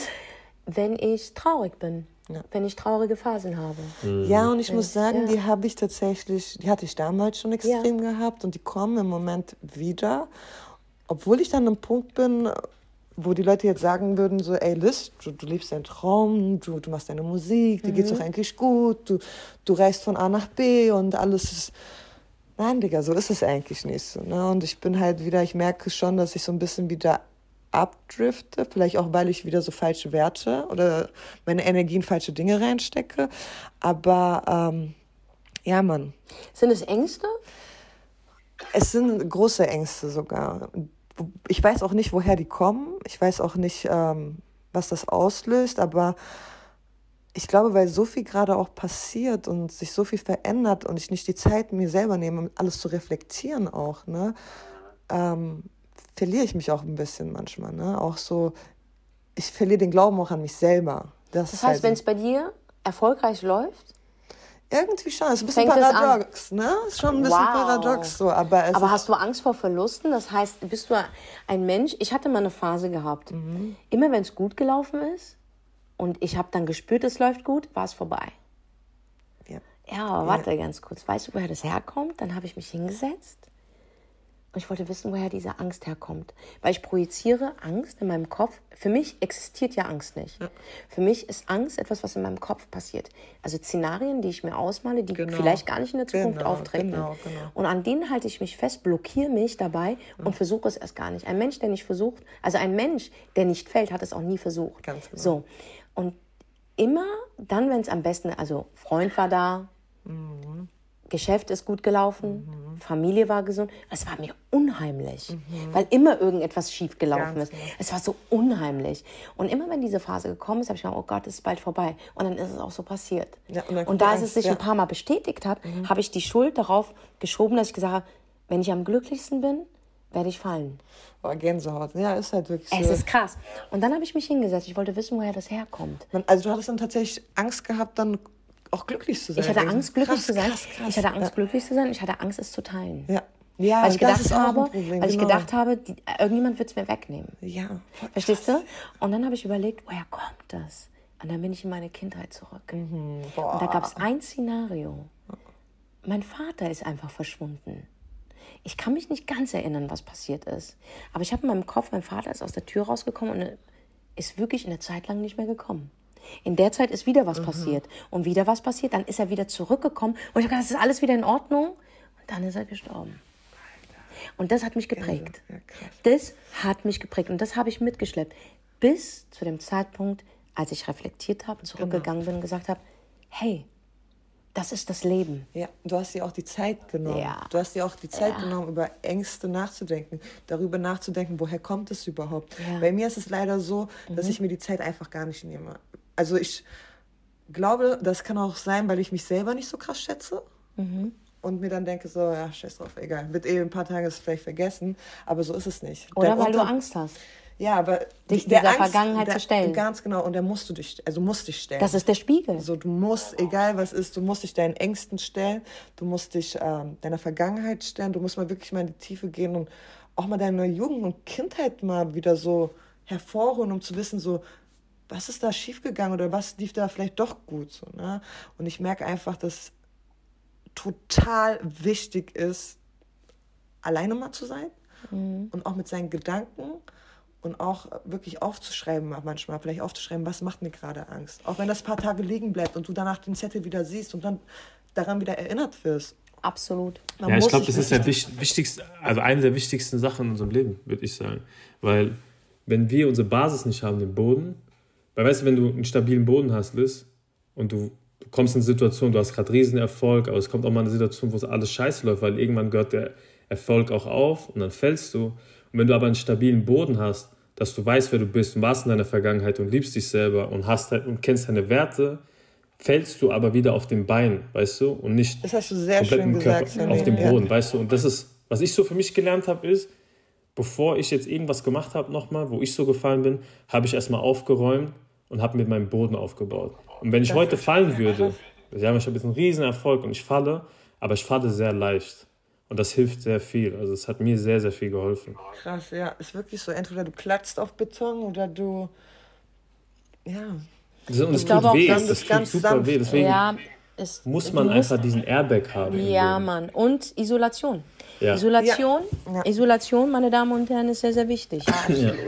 Wenn ich traurig bin. Wenn ich traurige Phasen habe. Ja, und ich muss sagen, ja. die habe ich tatsächlich, die hatte ich damals schon extrem gehabt und die kommen im Moment wieder. Obwohl ich dann am Punkt bin, wo die Leute jetzt sagen würden, so, ey Liz, du, du lebst deinen Traum, du, du machst deine Musik, dir geht's doch eigentlich gut, du, du reist von A nach B und alles ist... Nein, Digga, so ist es eigentlich nicht so. Ne? Und ich bin halt wieder, ich merke schon, dass ich so ein bisschen wieder abdrifte, vielleicht auch, weil ich wieder so falsche Werte oder meine Energie in falsche Dinge reinstecke. Aber ähm, ja, Mann, Sind es Ängste? es sind große Ängste sogar. Ich weiß auch nicht, woher die kommen. Ich weiß auch nicht, ähm, was das auslöst, aber ich glaube, weil so viel gerade auch passiert und sich so viel verändert und ich nicht die Zeit mir selber nehme, um alles zu reflektieren auch, ne, ähm, verliere ich mich auch ein bisschen manchmal, ne? Auch so, ich verliere den Glauben auch an mich selber. Das, Das ist heißt, halt wenn es bei dir erfolgreich läuft, irgendwie schon, es ist ein bisschen Fängt paradox, ne? Ist schon ein bisschen Wow. paradox so, aber aber hast du Angst vor Verlusten? Das heißt, bist du ein Mensch? Ich hatte mal eine Phase gehabt. Mhm. Immer wenn es gut gelaufen ist und ich habe dann gespürt, es läuft gut, war es vorbei. ja. Ja, aber warte ganz kurz. Weißt du, woher das herkommt? Dann habe ich mich hingesetzt und ich wollte wissen, woher diese Angst herkommt. Weil ich projiziere Angst in meinem Kopf. Für mich existiert ja Angst nicht. Für mich ist Angst etwas, was in meinem Kopf passiert. Also Szenarien, die ich mir ausmale, die Genau. vielleicht gar nicht in der Zukunft Genau, auftreten. genau, genau. Und an denen halte ich mich fest, blockiere mich dabei und versuche es erst gar nicht. Ein Mensch, der nicht versucht, also ein Mensch, der nicht fällt, hat es auch nie versucht. Ganz genau. So. Und immer dann, wenn es am besten, also Freund war da, Geschäft ist gut gelaufen, Familie war gesund. Es war mir unheimlich, weil immer irgendetwas schief gelaufen Ganz ist. Es war so unheimlich. Und immer wenn diese Phase gekommen ist, habe ich gedacht, oh Gott, es ist bald vorbei. Und dann ist es auch so passiert. Ja, und und da es Angst, sich ja. ein paar Mal bestätigt hat, habe ich die Schuld darauf geschoben, dass ich gesagt habe, wenn ich am glücklichsten bin, werde ich fallen. Oh, Gänsehaut. Ja, ist halt wirklich so. Es ist krass. Und dann habe ich mich hingesetzt. Ich wollte wissen, woher das herkommt. Also du hattest dann tatsächlich Angst gehabt, dann auch glücklich zu sein. Ich hatte Also Angst, glücklich krass, zu sein. Krass, krass. Ich hatte Angst, glücklich zu sein. Ich hatte Angst, es zu teilen. Ja. Ja, Weil ich das gedacht ist auch ein habe, Problem, weil ich genau. gedacht habe, die, irgendjemand wird es mir wegnehmen. Ja. Verstehst du? Und dann habe ich überlegt, woher kommt das? Und dann bin ich in meine Kindheit zurück. Mhm. Und da gab es ein Szenario. Mein Vater ist einfach verschwunden. Ich kann mich nicht ganz erinnern, was passiert ist. Aber ich habe in meinem Kopf, mein Vater ist aus der Tür rausgekommen und ist wirklich eine Zeit lang nicht mehr gekommen. In der Zeit ist wieder was Mhm. passiert. Und wieder was passiert. Dann ist er wieder zurückgekommen. Und ich habe gedacht, das ist alles wieder in Ordnung. Und dann ist er gestorben. Und das hat mich geprägt. Ja, krass. Das hat mich geprägt und das habe ich mitgeschleppt. Bis zu dem Zeitpunkt, als ich reflektiert habe, zurückgegangen Genau. bin und gesagt habe, hey, das ist das Leben. Ja, du hast dir auch die Zeit genommen. Ja. Du hast dir auch die Zeit genommen, über Ängste nachzudenken, darüber nachzudenken, woher kommt es überhaupt. Ja. Mhm. Bei mir ist es leider so, dass ich mir die Zeit einfach gar nicht nehme. Also ich glaube, das kann auch sein, weil ich mich selber nicht so krass schätze. Mhm. Und mir dann denke, so, ja, scheiß drauf, egal. Wird eh in ein paar Tagen es vielleicht vergessen, aber so ist es nicht. Oder Dein weil du Unter- Angst hast. Ja, aber Dich der dieser Vergangenheit zu stellen. Ganz genau, und der musst du dich, also musst dich stellen. Das ist der Spiegel. So, du musst, egal was ist, du musst dich deinen Ängsten stellen, du musst dich ähm, deiner Vergangenheit stellen, du musst mal wirklich mal in die Tiefe gehen und auch mal deine Jugend und Kindheit mal wieder so hervorholen, um zu wissen, so, was ist da schiefgegangen oder was lief da vielleicht doch gut. So, ne? Und ich merke einfach, dass total wichtig ist, alleine mal zu sein und auch mit seinen Gedanken und auch wirklich aufzuschreiben manchmal, vielleicht aufzuschreiben, was macht mir gerade Angst. Auch wenn das ein paar Tage liegen bleibt und du danach den Zettel wieder siehst und dann daran wieder erinnert wirst. Absolut. Man Ja, ich glaube, das ist der wichtigste, also eine der wichtigsten Sachen in unserem Leben, würde ich sagen. Weil, wenn wir unsere Basis nicht haben, den Boden, weil weißt du, wenn du einen stabilen Boden hast, Liz, und du, du kommst in eine Situation, du hast gerade Riesenerfolg, aber es kommt auch mal eine Situation, wo es alles scheiße läuft, weil irgendwann gehört der Erfolg auch auf und dann fällst du. Und wenn du aber einen stabilen Boden hast, dass du weißt, wer du bist und warst in deiner Vergangenheit und liebst dich selber und hast halt- und kennst deine Werte, fällst du aber wieder auf den Beinen, weißt du, und nicht Das hast du sehr komplett schön im Körper, gesagt. auf dem. Boden, weißt du. Und das ist, was ich so für mich gelernt habe, ist, bevor ich jetzt irgendwas gemacht habe nochmal, wo ich so gefallen bin, habe ich erstmal aufgeräumt und habe mit meinem Boden aufgebaut. Und wenn ich heute fallen würde, ja, ich habe jetzt einen riesen Erfolg und ich falle, aber ich falle sehr leicht. Und das hilft sehr viel. Also es hat mir sehr, sehr viel geholfen. Krass, ja. Ist wirklich so. Entweder du klatzt auf Beton oder du. Ja. Das, und es glaube tut auch, weh, dann das ist tut ganz super sanft. weh. Deswegen Ja, es, muss man einfach diesen Airbag haben. Ja. Mann. Und Isolation. Ja. Isolation, Ja. Isolation, meine Damen und Herren, ist sehr, sehr wichtig.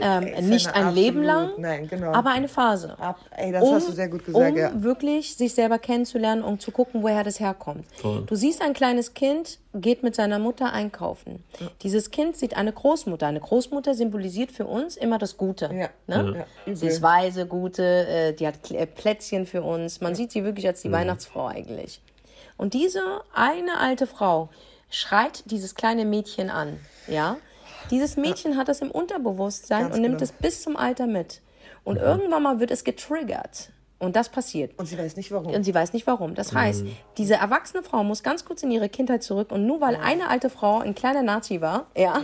Ähm, Ist nicht ein Leben lang, absolut- Nein, genau. aber eine Phase. Ab, ey, das hast du sehr gut gesagt, um ja. wirklich sich selber kennenzulernen und zu gucken, woher das herkommt. Voll. Du siehst ein kleines Kind, geht mit seiner Mutter einkaufen. Dieses Kind sieht eine Großmutter. Eine Großmutter symbolisiert für uns immer das Gute. Ja. Ne? Ja, Sie ist weise, gute, äh, die hat äh, Plätzchen für uns. Man sieht sie wirklich als die Weihnachtsfrau eigentlich. Und diese eine alte Frau schreit dieses kleine Mädchen an. Ja? Dieses Mädchen hat das im Unterbewusstsein Ganz und nimmt genau. es bis zum Alter mit. Und irgendwann mal wird es getriggert. Und das passiert. Und sie weiß nicht warum. Und sie weiß nicht warum. Das heißt, diese erwachsene Frau muss ganz kurz in ihre Kindheit zurück. Und nur weil eine alte Frau ein kleiner Nazi war, ja,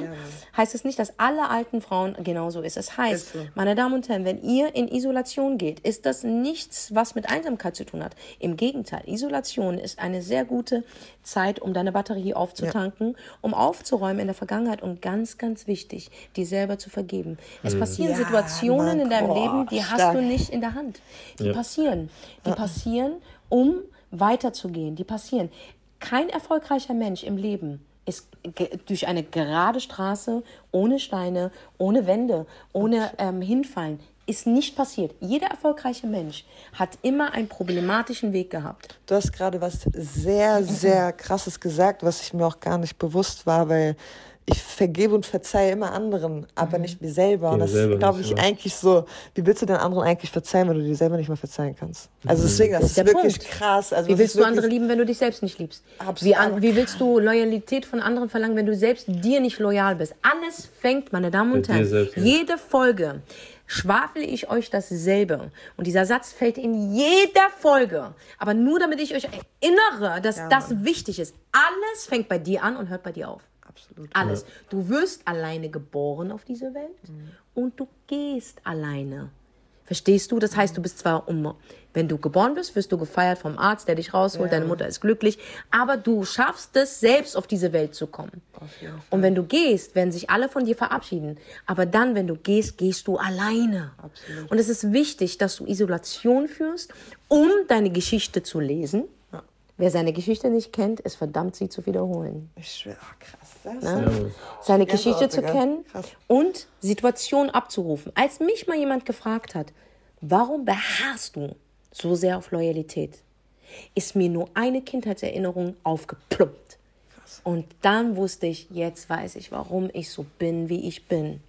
heißt es nicht, dass alle alten Frauen genauso ist. Es heißt, Ist so. meine Damen und Herren, wenn ihr in Isolation geht, ist das nichts, was mit Einsamkeit zu tun hat. Im Gegenteil, Isolation ist eine sehr gute Zeit, um deine Batterie aufzutanken, um aufzuräumen in der Vergangenheit und ganz, ganz wichtig, dir selber zu vergeben. Es passieren Ja, Situationen Mann, in deinem boah, Leben, die hast du nicht in der Hand. Die Ja. Passieren. Die passieren, um weiterzugehen. Die passieren. Kein erfolgreicher Mensch im Leben ist durch eine gerade Straße, ohne Steine, ohne Wände, ohne ähm, Hinfallen, ist nicht passiert. Jeder erfolgreiche Mensch hat immer einen problematischen Weg gehabt. Du hast gerade was sehr, sehr krasses gesagt, was ich mir auch gar nicht bewusst war, weil ich vergebe und verzeihe immer anderen, aber nicht mir selber. Und das selber ist, glaube ich, ja. eigentlich so, wie willst du den anderen eigentlich verzeihen, wenn du dir selber nicht mal verzeihen kannst? Also deswegen, das, Das ist ist wirklich Punkt. krass. Also Wie willst du andere lieben, wenn du dich selbst nicht liebst? Absolut. Wie, an, wie willst du Loyalität von anderen verlangen, wenn du selbst dir nicht loyal bist? Alles fängt, meine Damen und Herren, selbst, ja. jede Folge schwafel ich euch dasselbe. Und dieser Satz fällt in jeder Folge. Aber nur damit ich euch erinnere, dass das wichtig ist. Alles fängt bei dir an und hört bei dir auf. Absolut. Alles. Du wirst alleine geboren auf diese Welt und du gehst alleine. Verstehst du? Das heißt, du bist zwar um, wenn du geboren bist, wirst du gefeiert vom Arzt, der dich rausholt, deine Mutter ist glücklich, aber du schaffst es, selbst auf diese Welt zu kommen. Und wenn du gehst, werden sich alle von dir verabschieden. Aber dann, wenn du gehst, gehst du alleine. Und es ist wichtig, dass du Isolation führst, um deine Geschichte zu lesen. Wer seine Geschichte nicht kennt, ist verdammt, sie zu wiederholen Ich schwöre, krass. Ne? Seine Geschichte zu kennen und Situationen abzurufen. Als mich mal jemand gefragt hat, warum beharrst du so sehr auf Loyalität, ist mir nur eine Kindheitserinnerung aufgeplumpt. Und dann wusste ich, jetzt weiß ich, warum ich so bin, wie ich bin.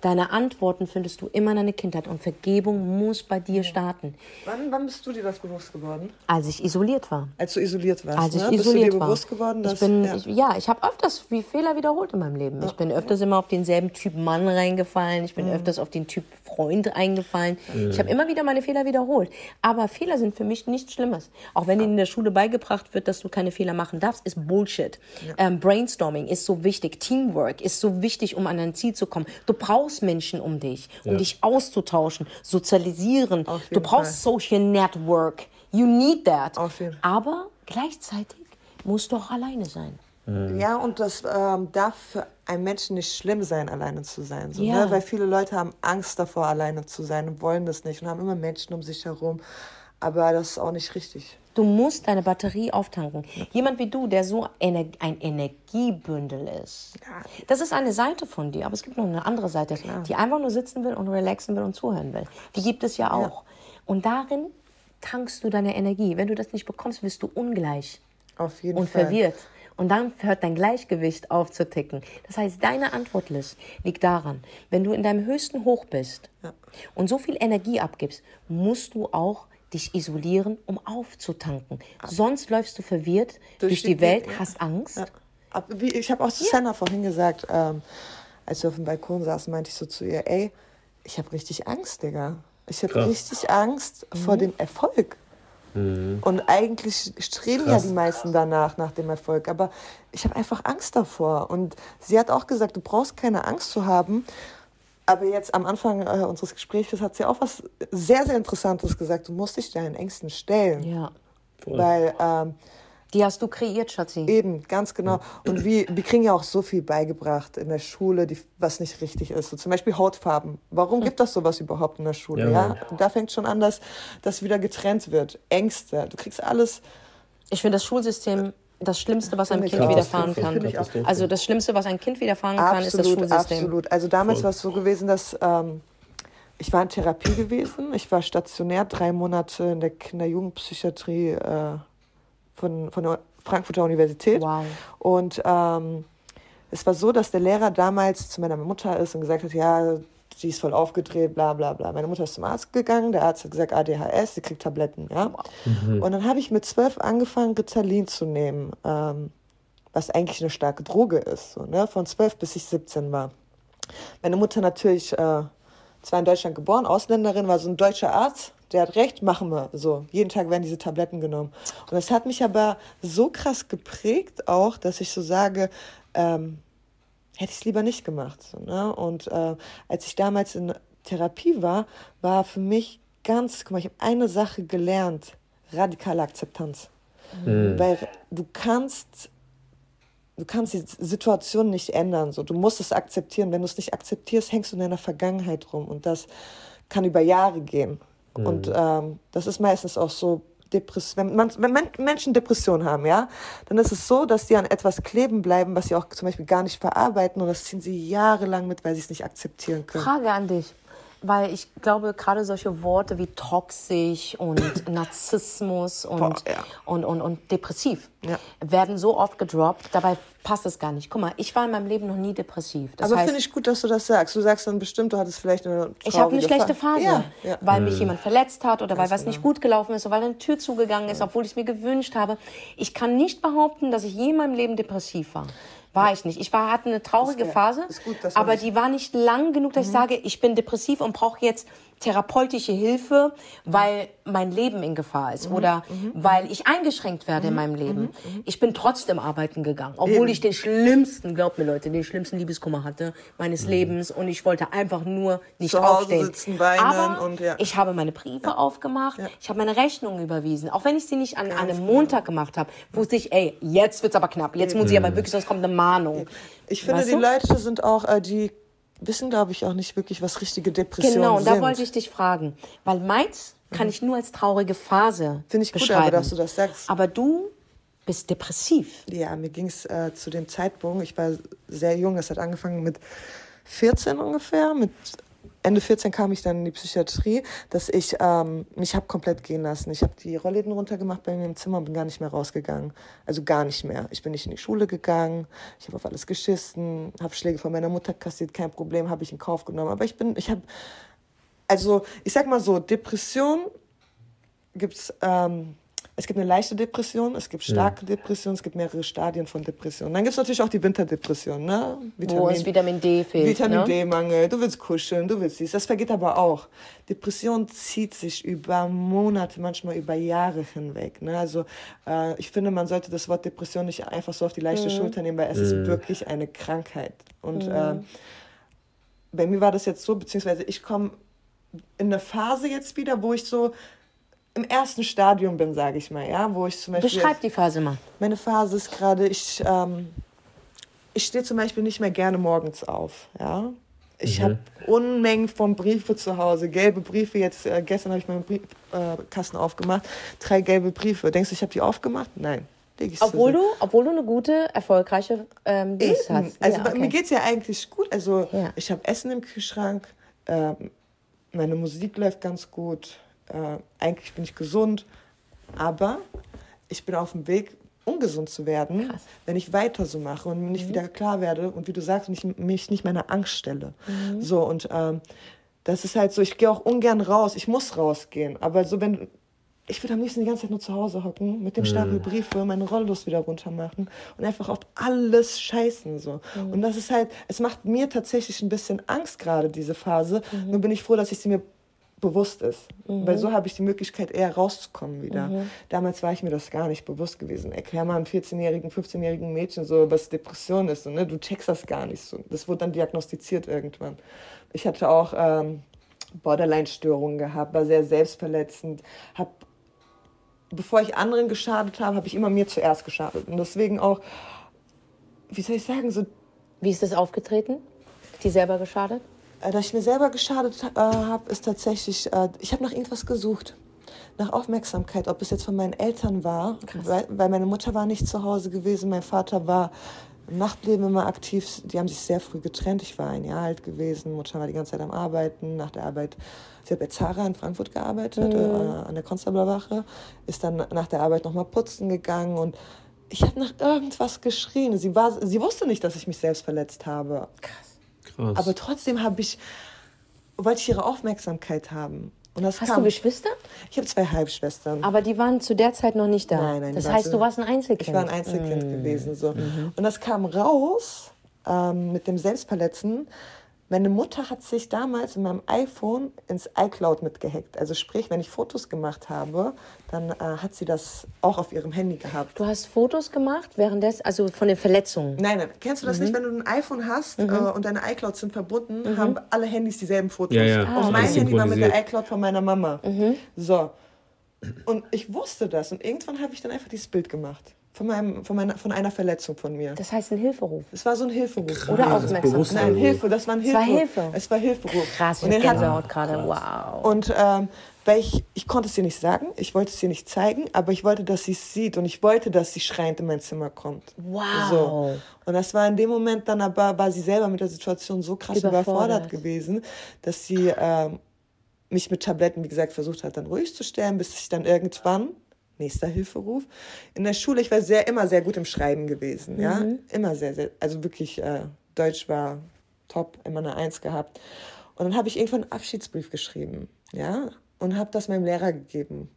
Deine Antworten findest du immer in deiner Kindheit und Vergebung muss bei dir starten. Wann, wann bist du dir das bewusst geworden? Als ich isoliert war. Als du isoliert warst, Als ich ne? Bist isoliert du dir war. bewusst geworden, dass... ich bin, ja. ich, ja, ich habe öfters wie Fehler wiederholt in meinem Leben. Ich bin öfters immer auf denselben Typ Mann reingefallen. Ich bin öfters auf den Typ Freund eingefallen. Ich habe immer wieder meine Fehler wiederholt. Aber Fehler sind für mich nichts Schlimmes. Auch wenn ihnen in der Schule beigebracht wird, dass du keine Fehler machen darfst, ist Bullshit. Ähm, Brainstorming ist so wichtig. Teamwork ist so wichtig, um an dein Ziel zu kommen. Du brauchst Menschen um dich, um Ja. dich auszutauschen, sozialisieren. Du brauchst Social Network. You need that. Fall. Aber gleichzeitig musst du auch alleine sein. Ja, und das ähm, darf für einen Menschen nicht schlimm sein, alleine zu sein. So, Ja. ne? Weil viele Leute haben Angst davor, alleine zu sein und wollen das nicht und haben immer Menschen um sich herum. Aber das ist auch nicht richtig. Du musst deine Batterie auftanken. Jemand wie du, der so ener ein Energiebündel ist. Das ist eine Seite von dir, aber es gibt noch eine andere Seite, die einfach nur sitzen will und relaxen will und zuhören will. Die gibt es ja auch. Und darin tankst du deine Energie. Wenn du das nicht bekommst, wirst du ungleich Auf jeden und Fall. verwirrt. Und dann hört dein Gleichgewicht auf zu ticken. Das heißt, deine Antwort liegt daran, wenn du in deinem höchsten Hoch bist und so viel Energie abgibst, musst du auch dich isolieren, um aufzutanken. Sonst läufst du verwirrt durch, die, die- Welt, ja. hast Angst. Ja. Aber wie, ich habe auch zu Senna vorhin gesagt, ähm, als wir auf dem Balkon saßen, meinte ich so zu ihr, ey, ich habe richtig Angst, Digga. Ich habe richtig Angst vor dem Erfolg. Und eigentlich streben ja Krass. die meisten danach, nach dem Erfolg. Aber ich habe einfach Angst davor. Und sie hat auch gesagt, du brauchst keine Angst zu haben. Aber jetzt am Anfang äh, unseres Gesprächs hat sie auch was sehr, sehr Interessantes gesagt. Du musst dich deinen Ängsten stellen. Ja. Voll. Weil ähm, Die hast du kreiert, Schatzi. Eben, ganz genau. Und wir, wir kriegen ja auch so viel beigebracht in der Schule, die, was nicht richtig ist. So zum Beispiel Hautfarben. Warum gibt das sowas überhaupt in der Schule? Ja, Ja, da fängt schon an, dass das wieder getrennt wird. Ängste. Du kriegst alles. Ich finde das Schulsystem das Schlimmste, was einem Kind widerfahren kann. Also das Schlimmste, was einem Kind widerfahren kann, ist das Absolut, Schulsystem. absolut. Also damals Voll. war es so gewesen, dass ähm, ich war in Therapie gewesen. Ich war stationär drei Monate in der Kinder-Jugendpsychiatrie äh, von, von der Frankfurter Universität. Wow. Und ähm, es war so, dass der Lehrer damals zu meiner Mutter ist und gesagt hat, ja, sie ist voll aufgedreht, bla bla bla. Meine Mutter ist zum Arzt gegangen, der Arzt hat gesagt, ADHS, sie kriegt Tabletten, ja. Und dann habe ich mit zwölf angefangen, Ritalin zu nehmen, ähm, was eigentlich eine starke Droge ist, so, ne? von zwölf bis ich 17 war. Meine Mutter natürlich, äh, zwar in Deutschland geboren, Ausländerin, war so ein deutscher Arzt, der hat recht, machen wir. So, jeden Tag werden diese Tabletten genommen. Und das hat mich aber so krass geprägt auch, dass ich so sage, ähm, hätte ich es lieber nicht gemacht. So, ne? Und äh, als ich damals in Therapie war, war für mich ganz, guck mal, ich habe eine Sache gelernt, radikale Akzeptanz. Weil du kannst du kannst die Situation nicht ändern. So. Du musst es akzeptieren. Wenn du es nicht akzeptierst, hängst du in deiner Vergangenheit rum. Und das kann über Jahre gehen. Und ähm, das ist meistens auch so, Depress wenn, man, wenn Men Menschen Depressionen haben, ja, dann ist es so, dass die an etwas kleben bleiben, was sie auch zum Beispiel gar nicht verarbeiten. Und das ziehen sie jahrelang mit, weil sie es nicht akzeptieren können. Frage an dich. Weil ich glaube, gerade solche Worte wie toxisch und Narzissmus und, Boah, ja. und, und, und depressiv Ja. werden so oft gedroppt. Dabei passt es gar nicht. Guck mal, ich war in meinem Leben noch nie depressiv. Das Aber finde ich gut, dass du das sagst. Du sagst dann bestimmt, du hattest vielleicht eine ich habe eine schlechte Phase, Ja, ja. weil mich jemand verletzt hat oder weil was genau. nicht gut gelaufen ist oder weil eine Tür zugegangen ist, obwohl ich es mir gewünscht habe. Ich kann nicht behaupten, dass ich je in meinem Leben depressiv war. War ich nicht. Ich war, hatte eine traurige Ist- Phase, ist gut, aber die war nicht lang genug, dass ich sage, ich bin depressiv und brauche jetzt therapeutische Hilfe, weil mein Leben in Gefahr ist oder weil ich eingeschränkt werde in meinem Leben. Ich bin trotzdem arbeiten gegangen, obwohl ich den schlimmsten, glaubt mir Leute, den schlimmsten Liebeskummer hatte meines Lebens und ich wollte einfach nur nicht Zu Hause aufstehen. sitzen, weinen Aber und ja. ich habe meine Briefe aufgemacht, ich habe meine Rechnungen überwiesen, auch wenn ich sie nicht an einem genau. Montag gemacht habe, wusste ich, ey, jetzt wird's aber knapp, jetzt muss ich aber wirklich, sonst kommt eine Mahnung. Ich finde, Weißt die du? Leute sind auch, äh, die wissen, glaube ich, auch nicht wirklich, was richtige Depressionen Genau, und sind. da wollte ich dich fragen, weil meins kann ich nur als traurige Phase Finde ich gut, beschreiben. aber dass du das sagst. Aber du bist depressiv. Ja, mir ging es äh, zu dem Zeitpunkt, ich war sehr jung, das hat angefangen mit 14 ungefähr, mit Ende 14 kam ich dann in die Psychiatrie, dass ich ähm, mich habe komplett gehen lassen. Ich habe die Rollläden runtergemacht bei mir im Zimmer und bin gar nicht mehr rausgegangen. Also gar nicht mehr. Ich bin nicht in die Schule gegangen, ich habe auf alles geschissen, habe Schläge von meiner Mutter kassiert, kein Problem, habe ich in Kauf genommen. Aber ich bin, ich habe, also ich sag mal so, Depression gibt's, ähm, es gibt eine leichte Depression, es gibt starke Depression, es gibt mehrere Stadien von Depression. Dann gibt es natürlich auch die Winterdepression, ne? Wo es Vitamin D fehlt. Vitamin ne? D-Mangel, du willst kuscheln, du willst dies. Das vergeht aber auch. Depression zieht sich über Monate, manchmal über Jahre hinweg. Ne? Also äh, ich finde, man sollte das Wort Depression nicht einfach so auf die leichte Schulter nehmen, weil es ist wirklich eine Krankheit. Und äh, bei mir war das jetzt so, beziehungsweise ich komme in eine Phase jetzt wieder, wo ich so im ersten Stadium bin, sage ich mal, ja, wo ich zum Beispiel Beschreib die Phase mal. meine Phase ist gerade, ich, ähm, ich stehe zum Beispiel nicht mehr gerne morgens auf. Ja? Ich habe Unmengen von Briefe zu Hause, gelbe Briefe. Jetzt äh, gestern habe ich meinen Briefkasten äh, Kasten aufgemacht, drei gelbe Briefe. Denkst du, ich habe die aufgemacht? Nein. Obwohl du, obwohl du eine gute, erfolgreiche ähm, Eben. hast. Also ja, okay. mir geht's ja eigentlich gut. Also Ja. ich habe Essen im Kühlschrank, ähm, meine Musik läuft ganz gut, äh, eigentlich bin ich gesund, aber ich bin auf dem Weg, ungesund zu werden, Krass. wenn ich weiter so mache und nicht wieder klar werde und wie du sagst, mich, mich nicht meiner Angst stelle. So und ähm, das ist halt so, ich gehe auch ungern raus, ich muss rausgehen, aber so wenn ich würde am liebsten die ganze Zeit nur zu Hause hocken, mit dem Stapel Briefe, meine Rollos wieder runter machen und einfach auf alles scheißen. So. Und das ist halt, es macht mir tatsächlich ein bisschen Angst gerade, diese Phase. Nur bin ich froh, dass ich sie mir bewusst ist. Weil so habe ich die Möglichkeit, eher rauszukommen wieder. Damals war ich mir das gar nicht bewusst gewesen. Erklär mal einem 14-jährigen, 15-jährigen Mädchen so, was Depression ist. Und, ne? Du checkst das gar nicht so. Das wurde dann diagnostiziert irgendwann. Ich hatte auch ähm, Borderline-Störungen gehabt, war sehr selbstverletzend, habe bevor ich anderen geschadet habe, habe ich immer mir zuerst geschadet. Und deswegen auch, wie soll ich sagen, so, Wie ist das aufgetreten? Die selber geschadet? Äh, dass ich mir selber geschadet äh, habe, ist tatsächlich, äh, ich habe nach irgendwas gesucht. Nach Aufmerksamkeit, ob es jetzt von meinen Eltern war, weil, weil meine Mutter war nicht zu Hause gewesen, mein Vater war im Nachtleben immer aktiv. Die haben sich sehr früh getrennt. Ich war ein Jahr alt gewesen. Mutter war die ganze Zeit am Arbeiten. Nach der Arbeit, sie hat bei Zara in Frankfurt gearbeitet, äh, an der Konstablerwache. Ist dann nach der Arbeit nochmal putzen gegangen und ich habe nach irgendwas geschrien. Sie, war, sie wusste nicht, dass ich mich selbst verletzt habe. Krass. Aber trotzdem habe ich, wollte ich ihre Aufmerksamkeit haben. Und das Hast kam. du Geschwister? Ich habe zwei Halbschwestern. Aber die waren zu der Zeit noch nicht da. Nein, nein, das heißt, du warst ein Einzelkind. Ich war ein Einzelkind Mm. gewesen. So. Mhm. Und das kam raus ähm, mit dem Selbstverletzen. Meine Mutter hat sich damals in meinem iPhone ins iCloud mitgehackt. Also sprich, wenn ich Fotos gemacht habe, dann äh, hat sie das auch auf ihrem Handy gehabt. Du hast Fotos gemacht währenddessen, also von den Verletzungen. Nein, nein, kennst du das Mhm. nicht, wenn du ein iPhone hast äh, und deine iClouds sind verbunden, haben alle Handys dieselben Fotos. Ja, ja, und Ah, mein alles Handy war mit der iCloud von meiner Mama. Mhm. So. Und ich wusste das und irgendwann habe ich dann einfach dieses Bild gemacht. Von, meinem, von, meiner, von einer Verletzung von mir. Das heißt ein Hilferuf. Es war so ein Hilferuf. Oder das Aufmerksamkeit. Nein, Hilfe, das war ein Es war Hilferuf. Hilfe. Es war Hilferuf. Krass, und den hat, Gänsehaut gerade. Wow. und ähm, weil ich, ich konnte es ihr nicht sagen, ich wollte es ihr nicht zeigen, aber ich wollte, dass sie es sieht und ich wollte, dass sie schreiend in mein Zimmer kommt. Wow. So. Und das war in dem Moment dann aber, war sie selber mit der Situation so krass Überfordert. überfordert, gewesen, dass sie ähm, mich mit Tabletten, wie gesagt, versucht hat, dann ruhig zu stellen, bis ich dann irgendwann, nächster Hilferuf, in der Schule, ich war sehr, immer sehr gut im Schreiben gewesen, ja, immer sehr, sehr, also wirklich, äh, Deutsch war top, immer eine Eins gehabt. Und dann habe ich irgendwann einen Abschiedsbrief geschrieben, ja, und habe das meinem Lehrer gegeben.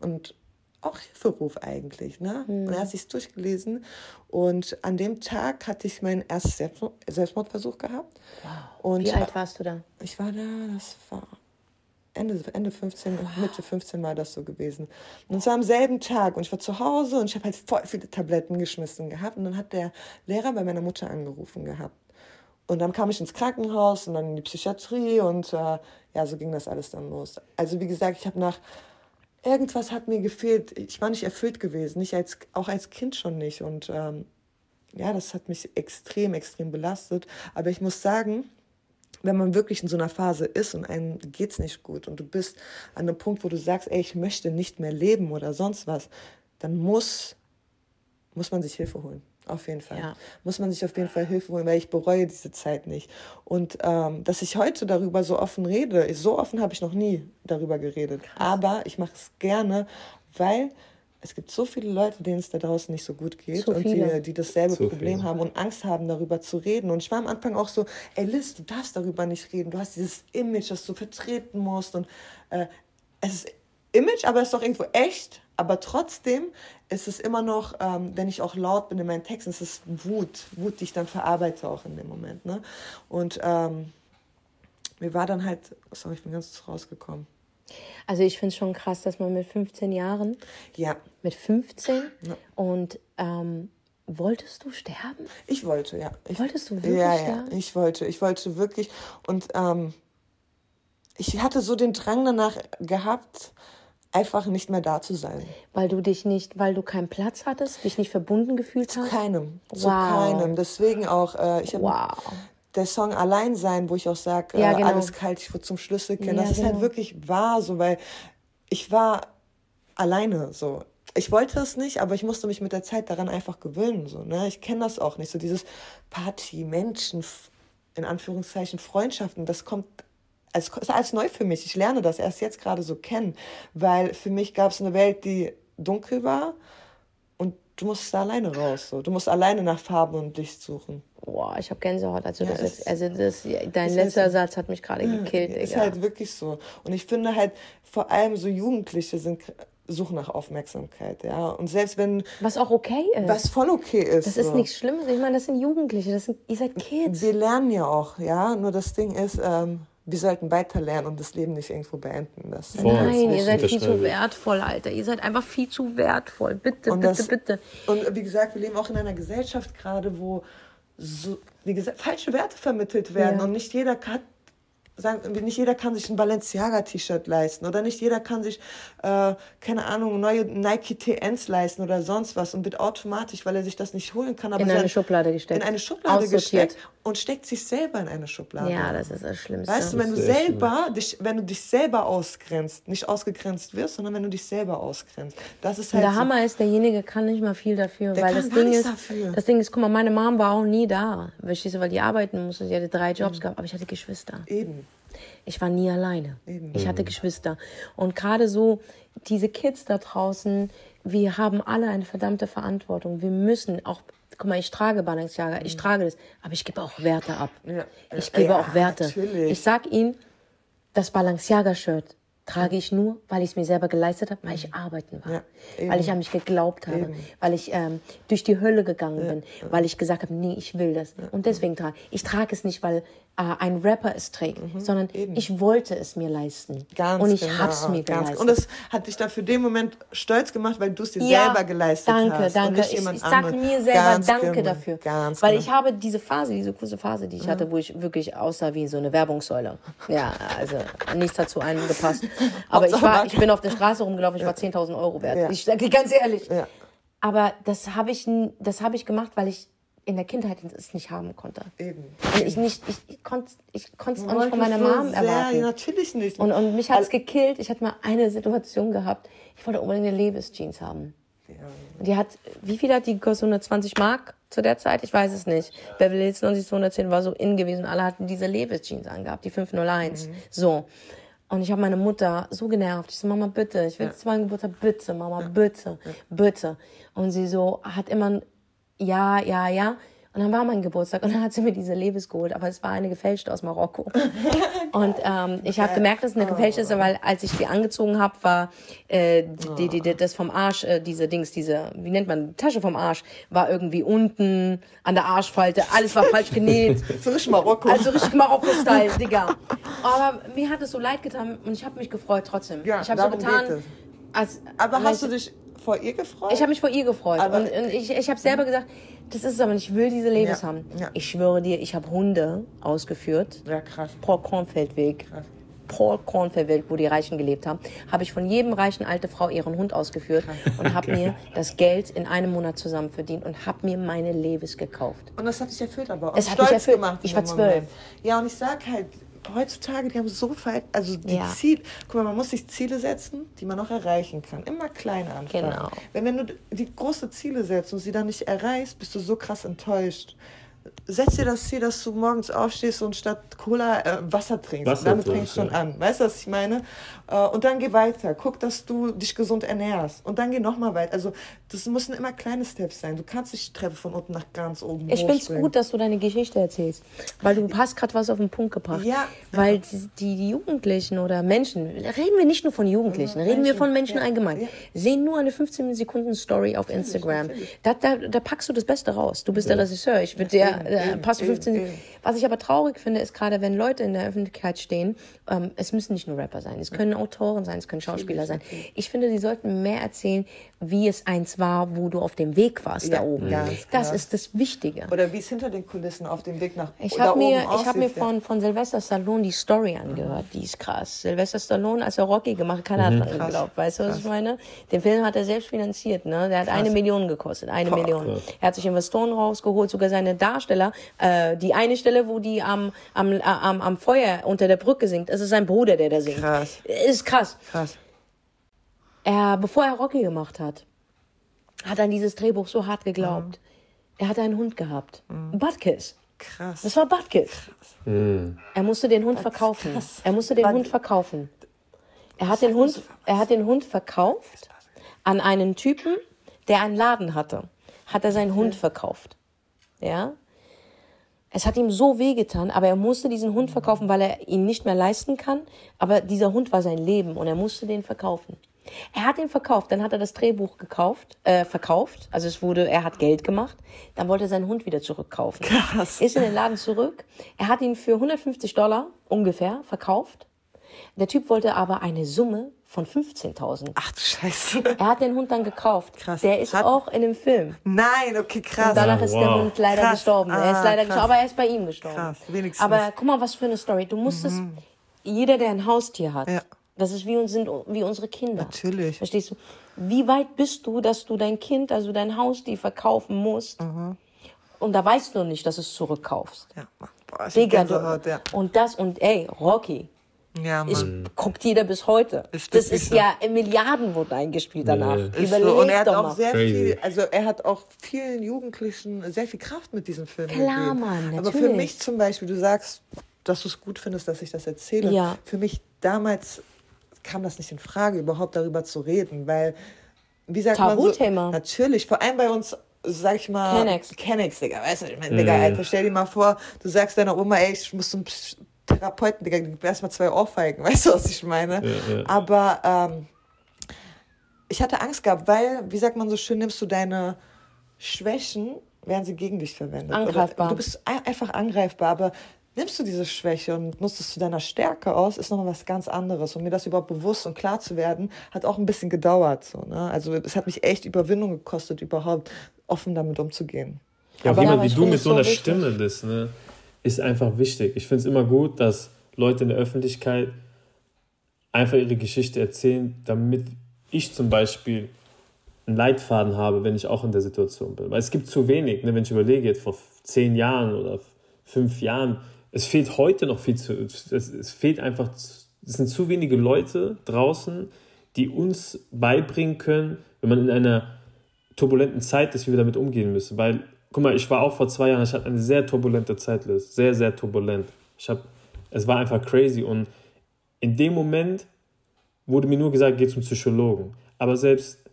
Und auch Hilferuf eigentlich, ne? Und er hat sich durchgelesen und an dem Tag hatte ich meinen ersten Selbstmord Selbstmordversuch gehabt. Und Wie alt warst du da? ich war da, das war Ende, Ende 15, Mitte 15 war das so gewesen. Und es war am selben Tag und ich war zu Hause und ich habe halt voll viele Tabletten geschmissen gehabt. Und dann hat der Lehrer bei meiner Mutter angerufen gehabt. Und dann kam ich ins Krankenhaus und dann in die Psychiatrie und äh, ja, so ging das alles dann los. Also wie gesagt, ich habe nach irgendwas hat mir gefehlt. Ich war nicht erfüllt gewesen, nicht als, auch als Kind schon nicht. Und ähm, ja, das hat mich extrem, extrem belastet. Aber ich muss sagen, wenn man wirklich in so einer Phase ist und einem geht's nicht gut und du bist an einem Punkt, wo du sagst, ey, ich möchte nicht mehr leben oder sonst was, dann muss, muss man sich Hilfe holen. Auf jeden Fall. Ja. Muss man sich auf jeden Fall Hilfe holen, weil ich bereue diese Zeit nicht. Und ähm, dass ich heute darüber so offen rede, so offen habe ich noch nie darüber geredet. Aber ich mache es gerne, weil es gibt so viele Leute, denen es da draußen nicht so gut geht So und die, die dasselbe So Problem viele. haben und Angst haben, darüber zu reden. Und ich war am Anfang auch so, ey Liz, du darfst darüber nicht reden. Du hast dieses Image, das du vertreten musst. Und äh, es ist Image, aber es ist doch irgendwo echt. Aber trotzdem ist es immer noch, ähm, wenn ich auch laut bin in meinen Texten, es ist Wut. Wut, die ich dann verarbeite auch in dem Moment. Ne? Und ähm, mir war dann halt, sorry, ich bin ganz rausgekommen. Also ich finde es schon krass, dass man mit 15 Jahren, Ja, mit 15 und ähm, wolltest du sterben? ich wollte, ja. Ich, Wolltest du wirklich Ja, ja, sterben? ich wollte, ich wollte wirklich. Und ähm, ich hatte so den Drang danach gehabt, einfach nicht mehr da zu sein. Weil du dich nicht, weil du keinen Platz hattest, dich nicht verbunden gefühlt hast? Keinem. Zu Wow. keinem. Deswegen auch, äh, ich habe Wow. Der Song Allein sein, wo ich auch sage, Ja, äh, genau. alles kalt, ich wurde zum Schlüssel kennen. Ja, das ist halt genau. wirklich wahr, so, weil ich war alleine, so. Ich wollte es nicht, aber ich musste mich mit der Zeit daran einfach gewöhnen, so, ne. Ich kenne das auch nicht, so dieses Party, Menschen, in Anführungszeichen Freundschaften, das kommt es ist alles neu für mich. Ich lerne das erst jetzt gerade so kennen, weil für mich gab es eine Welt, die dunkel war und du musst da alleine raus. So. Du musst alleine nach Farbe und Licht suchen. Boah, ich habe Gänsehaut. Also, das es- jetzt, also das, dein ist letzter halt- Satz hat mich gerade gekillt, Ist Digga. halt wirklich so. Und ich finde halt, vor allem so Jugendliche sind suchen nach Aufmerksamkeit, ja. Und selbst wenn Was auch okay ist. was voll okay ist. das ist so. nichts Schlimmes. Ich meine, das sind Jugendliche, das sind, ihr seid Kids. Wir lernen ja auch, ja. Nur das Ding ist, ähm, wir sollten weiterlernen und das Leben nicht irgendwo beenden. Das Voll. Nein, ihr Das seid viel zu wertvoll, Alter. Ihr seid einfach viel zu wertvoll. Bitte, Und bitte, das- bitte. Und wie gesagt, wir leben auch in einer Gesellschaft gerade, wo so, wie gesagt, falsche Werte vermittelt werden Ja. und nicht jeder kann, sagen, wir, nicht jeder kann sich ein Balenciaga-T-Shirt leisten oder nicht jeder kann sich, äh, keine Ahnung, neue Nike TNs leisten oder sonst was und wird automatisch, weil er sich das nicht holen kann, aber In eine Schublade gesteckt. in eine Schublade gesteckt und steckt sich selber in eine Schublade. Ja, das ist das Schlimmste. Weißt du, wenn du schlimm. selber dich, wenn du dich selber ausgrenzt, nicht ausgegrenzt wirst, sondern wenn du dich selber ausgrenzt. Das ist halt der so. Hammer ist, derjenige kann nicht mal viel dafür, Der weil kann das gar Ding nichts ist, dafür. das Ding ist, guck mal, meine Mom war auch nie da, weil die arbeiten musste, sie hatte drei Mhm. Jobs gehabt, aber ich hatte Geschwister. Eben. Ich war nie alleine. Eben. Ich hatte Geschwister. Und gerade so, diese Kids da draußen, wir haben alle eine verdammte Verantwortung. Wir müssen auch, guck mal, ich trage Balenciaga, ich trage das, aber ich gebe auch Werte ab. Mhm. Ja. Ich gebe Ja, auch Werte. natürlich. Ich sag Ihnen, das Balenciaga-Shirt trage ich nur, weil ich es mir selber geleistet habe, weil ich arbeiten war. Ja, weil ich an mich geglaubt habe, Eben. weil ich ähm, durch die Hölle gegangen bin, weil ich gesagt habe, nee, ich will das. Und deswegen trage ich. Ich trage es nicht, weil äh, ein Rapper es trägt, sondern Mhm. eben. ich wollte es mir leisten. Ganz und ich genau, hab's mir ganz geleistet. Und es hat dich dann für den Moment stolz gemacht, weil du es dir ja, selber geleistet danke, hast. Danke, nicht Ich, ich sage mir selber Ganz Danke genau, dafür. Ganz weil genau. ich habe diese Phase, diese kurze Phase, die ich hatte, wo ich wirklich aussah wie so eine Werbungssäule. Ja, also nichts hat zu einem gepasst. Aber ich, war, ich bin auf der Straße rumgelaufen, ich war 10.000 Euro wert. Ja. Ich sage dir ganz ehrlich. Ja. Aber das habe ich, das habe ich gemacht, weil ich in der Kindheit es nicht haben konnte. Eben. Und ich nicht, ich, ich konnte ich es Du auch nicht von meiner so Mom erwarten. Natürlich nicht. Und, und mich hat es gekillt. Ich hatte mal eine Situation gehabt. Ich wollte unbedingt eine Levis Jeans haben. Und die hat, wie viel hat die gekostet? 120 Mark zu der Zeit? Ich weiß es nicht. Beverly Hills 90210 war so in gewesen. Alle hatten diese Levis Jeans angehabt, die 501. So. Und ich habe meine Mutter so genervt. Ich so, Mama, bitte, ich will meinem Geburtstag, bitte, Mama, bitte, bitte. Und sie so, hat immer, ja, ja, ja. Und dann war mein Geburtstag und dann hat sie mir diese Levis geholt, aber es war eine gefälschte aus Marokko. Und ähm, ich habe gemerkt, dass es eine gefälschte ist, weil als ich die angezogen habe, war äh, die, die, die, das vom Arsch, äh, diese Dings, diese, wie nennt man, Tasche vom Arsch, war irgendwie unten an der Arschfalte, alles war falsch genäht. So richtig Marokko. Also richtig Marokko-Style, Digga. Aber mir hat es so leid getan und ich habe mich gefreut trotzdem. Ja, ich habe so getan, als, Aber hast du dich vor ihr gefreut? ich habe mich vor ihr gefreut. Aber- und, und ich, ich habe selber gesagt, das ist es aber nicht, ich will diese Levis Ja, haben. ja. Ich schwöre dir, ich habe Hunde ausgeführt. ja, krass. Paul Kornfeldweg. Krass. Paul Kornfeldweg, wo die Reichen gelebt haben, habe ich von jedem reichen alte Frau ihren Hund ausgeführt und habe mir das Geld in einem Monat zusammen verdient und habe mir meine Levis gekauft. Und das hat dich erfüllt aber auch. Es hat mich erfüllt. gemacht. Ich war zwölf. Ja, und ich sag halt, heutzutage, die haben so viel, also die Ja. Ziele, guck mal, man muss sich Ziele setzen, die man noch erreichen kann. Immer klein anfangen. Genau. Wenn, wenn du die große Ziele setzt und sie dann nicht erreichst, bist du so krass enttäuscht. Setz dir das Ziel, dass du morgens aufstehst und statt Cola äh, Wasser trinkst. Wasser Damit trinkst, fängst du schon an. Weißt du, was ich meine? Äh, und dann geh weiter. Guck, dass du dich gesund ernährst. Und dann geh nochmal weiter. Also, das müssen immer kleine Steps sein. Du kannst nicht die Treppe von unten nach ganz oben Ich finde es gut, dass du deine Geschichte erzählst, weil du hast gerade was auf den Punkt gebracht. Ja. Weil die, die, Jugendlichen oder Menschen, reden wir nicht nur von Jugendlichen, reden wir von Menschen ja, allgemein, ja. sehen nur eine 15 Sekunden Story auf Instagram. Da, da, da packst du das Beste raus. Du bist der Regisseur. Ich würde dir, eben, äh, passt eben, 15 eben. Was ich aber traurig finde, ist gerade, wenn Leute in der Öffentlichkeit stehen, ähm, es müssen nicht nur Rapper sein, es können Autoren sein, es können Schauspieler sein. Ich finde, sie sollten mehr erzählen, wie es eins war, wo du auf dem Weg warst Ja, da oben. Das ist das Wichtige. Oder wie es hinter den Kulissen auf dem Weg nach Ich da habe mir, oben ich hab mir von, von Sylvester Stallone die Story angehört. Die ist krass. Sylvester Stallone, als er Rocky gemacht hat, hat dran Krass. geglaubt. Weißt du, was ich meine? Den Film hat er selbst finanziert. Ne? Der hat eine Million gekostet. Eine Million. Er hat sich Investoren rausgeholt, sogar seine Darsteller. Äh, die eine Stelle, wo die am, am, äh, am, am Feuer unter der Brücke singt, das ist sein Bruder, der da singt. Krass. Ist krass. Krass. Er, bevor er Rocky gemacht hat, hat er an dieses Drehbuch so hart geglaubt. Er hatte einen Hund gehabt. Butkiss. Krass. Das war Butkiss. Er musste den Hund verkaufen. krass. Er musste den Hund verkaufen. Er hat den Hund, er hat den Hund verkauft an einen Typen, der einen Laden hatte. Hat er seinen Hund verkauft. Ja? Es hat ihm so wehgetan, aber er musste diesen Hund verkaufen, weil er ihn nicht mehr leisten kann. Aber dieser Hund war sein Leben und er musste den verkaufen. Er hat ihn verkauft, dann hat er das Drehbuch gekauft, äh, verkauft. Also es wurde, er hat Geld gemacht. Dann wollte er seinen Hund wieder zurückkaufen. Krass. Ist in den Laden zurück. Er hat ihn für 150 Dollar ungefähr verkauft. Der Typ wollte aber eine Summe von 15.000. Ach du Scheiße. Er hat den Hund dann gekauft. Krass. Der ist Hat- auch in dem Film. Nein, okay, krass. Und danach Ah, ist der wow. Hund leider Krass. gestorben. er ist Ah, leider krass. gestorben, aber er ist bei ihm gestorben. Krass, wenigstens. Aber guck mal, was für eine Story. Du musstest, jeder, der ein Haustier hat, Ja. das ist wie, uns- sind wie unsere Kinder. Natürlich. Verstehst du? Wie weit bist du, dass du dein Kind, also dein Haustier verkaufen musst? Und da weißt du nicht, dass du es zurückkaufst. Ja. Boah, ich Digga, du, ja. und das und ey, Rocky. Ja, Mann. Ist, guckt jeder bis heute. Ist das wirklich ist so. ja in Milliarden wurden eingespielt danach. Ist Überleg so. Und er hat doch auch mal. sehr Crazy. viel, also er hat auch vielen Jugendlichen sehr viel Kraft mit diesem Film Klar, gegeben. Mann, Aber für natürlich. mich zum Beispiel, du sagst, dass du es gut findest, dass ich das erzähle. Ja. Für mich damals kam das nicht in Frage, überhaupt darüber zu reden, weil, wie sagt man so, natürlich, vor allem bei uns, sag ich mal, Kennex. Kennex, Digga, weißt du, ich meine, Digga, Alter, stell dir mal vor, du sagst deiner Oma, ey, ich muss zum Therapeuten, Digga, gib erstmal zwei Ohrfeigen, weißt du, was ich meine? Ja, ja. Aber ähm, ich hatte Angst gehabt, weil, wie sagt man so schön, nimmst du deine Schwächen, werden sie gegen dich verwendet. Angreifbar. Oder du bist ein- einfach angreifbar, aber nimmst du diese Schwäche und nutzt es zu deiner Stärke aus, ist nochmal was ganz anderes. Und mir das überhaupt bewusst und klar zu werden, hat auch ein bisschen gedauert. So, ne? Also es hat mich echt Überwindung gekostet, überhaupt offen damit umzugehen. Ja, Aber- jemand aber wie du mit so so einer. Stimme bist, ne, ist einfach wichtig. Ich finde es immer gut, dass Leute in der einen Leitfaden habe, wenn ich auch in der Situation bin. Weil es gibt zu wenig, ne, wenn ich überlege, jetzt vor zehn Jahren oder fünf Jahren, es fehlt heute noch viel zu, es, es fehlt einfach, es sind zu wenige Leute draußen, die uns beibringen können, wenn man in einer turbulenten Zeit ist, wie wir damit umgehen müssen. Weil, guck mal, ich war auch vor zwei Jahren, ich hatte eine sehr turbulente Zeit, sehr, sehr turbulent. Ich habe, es war einfach crazy und in dem Moment wurde mir nur gesagt, geh zum Psychologen. Aber selbst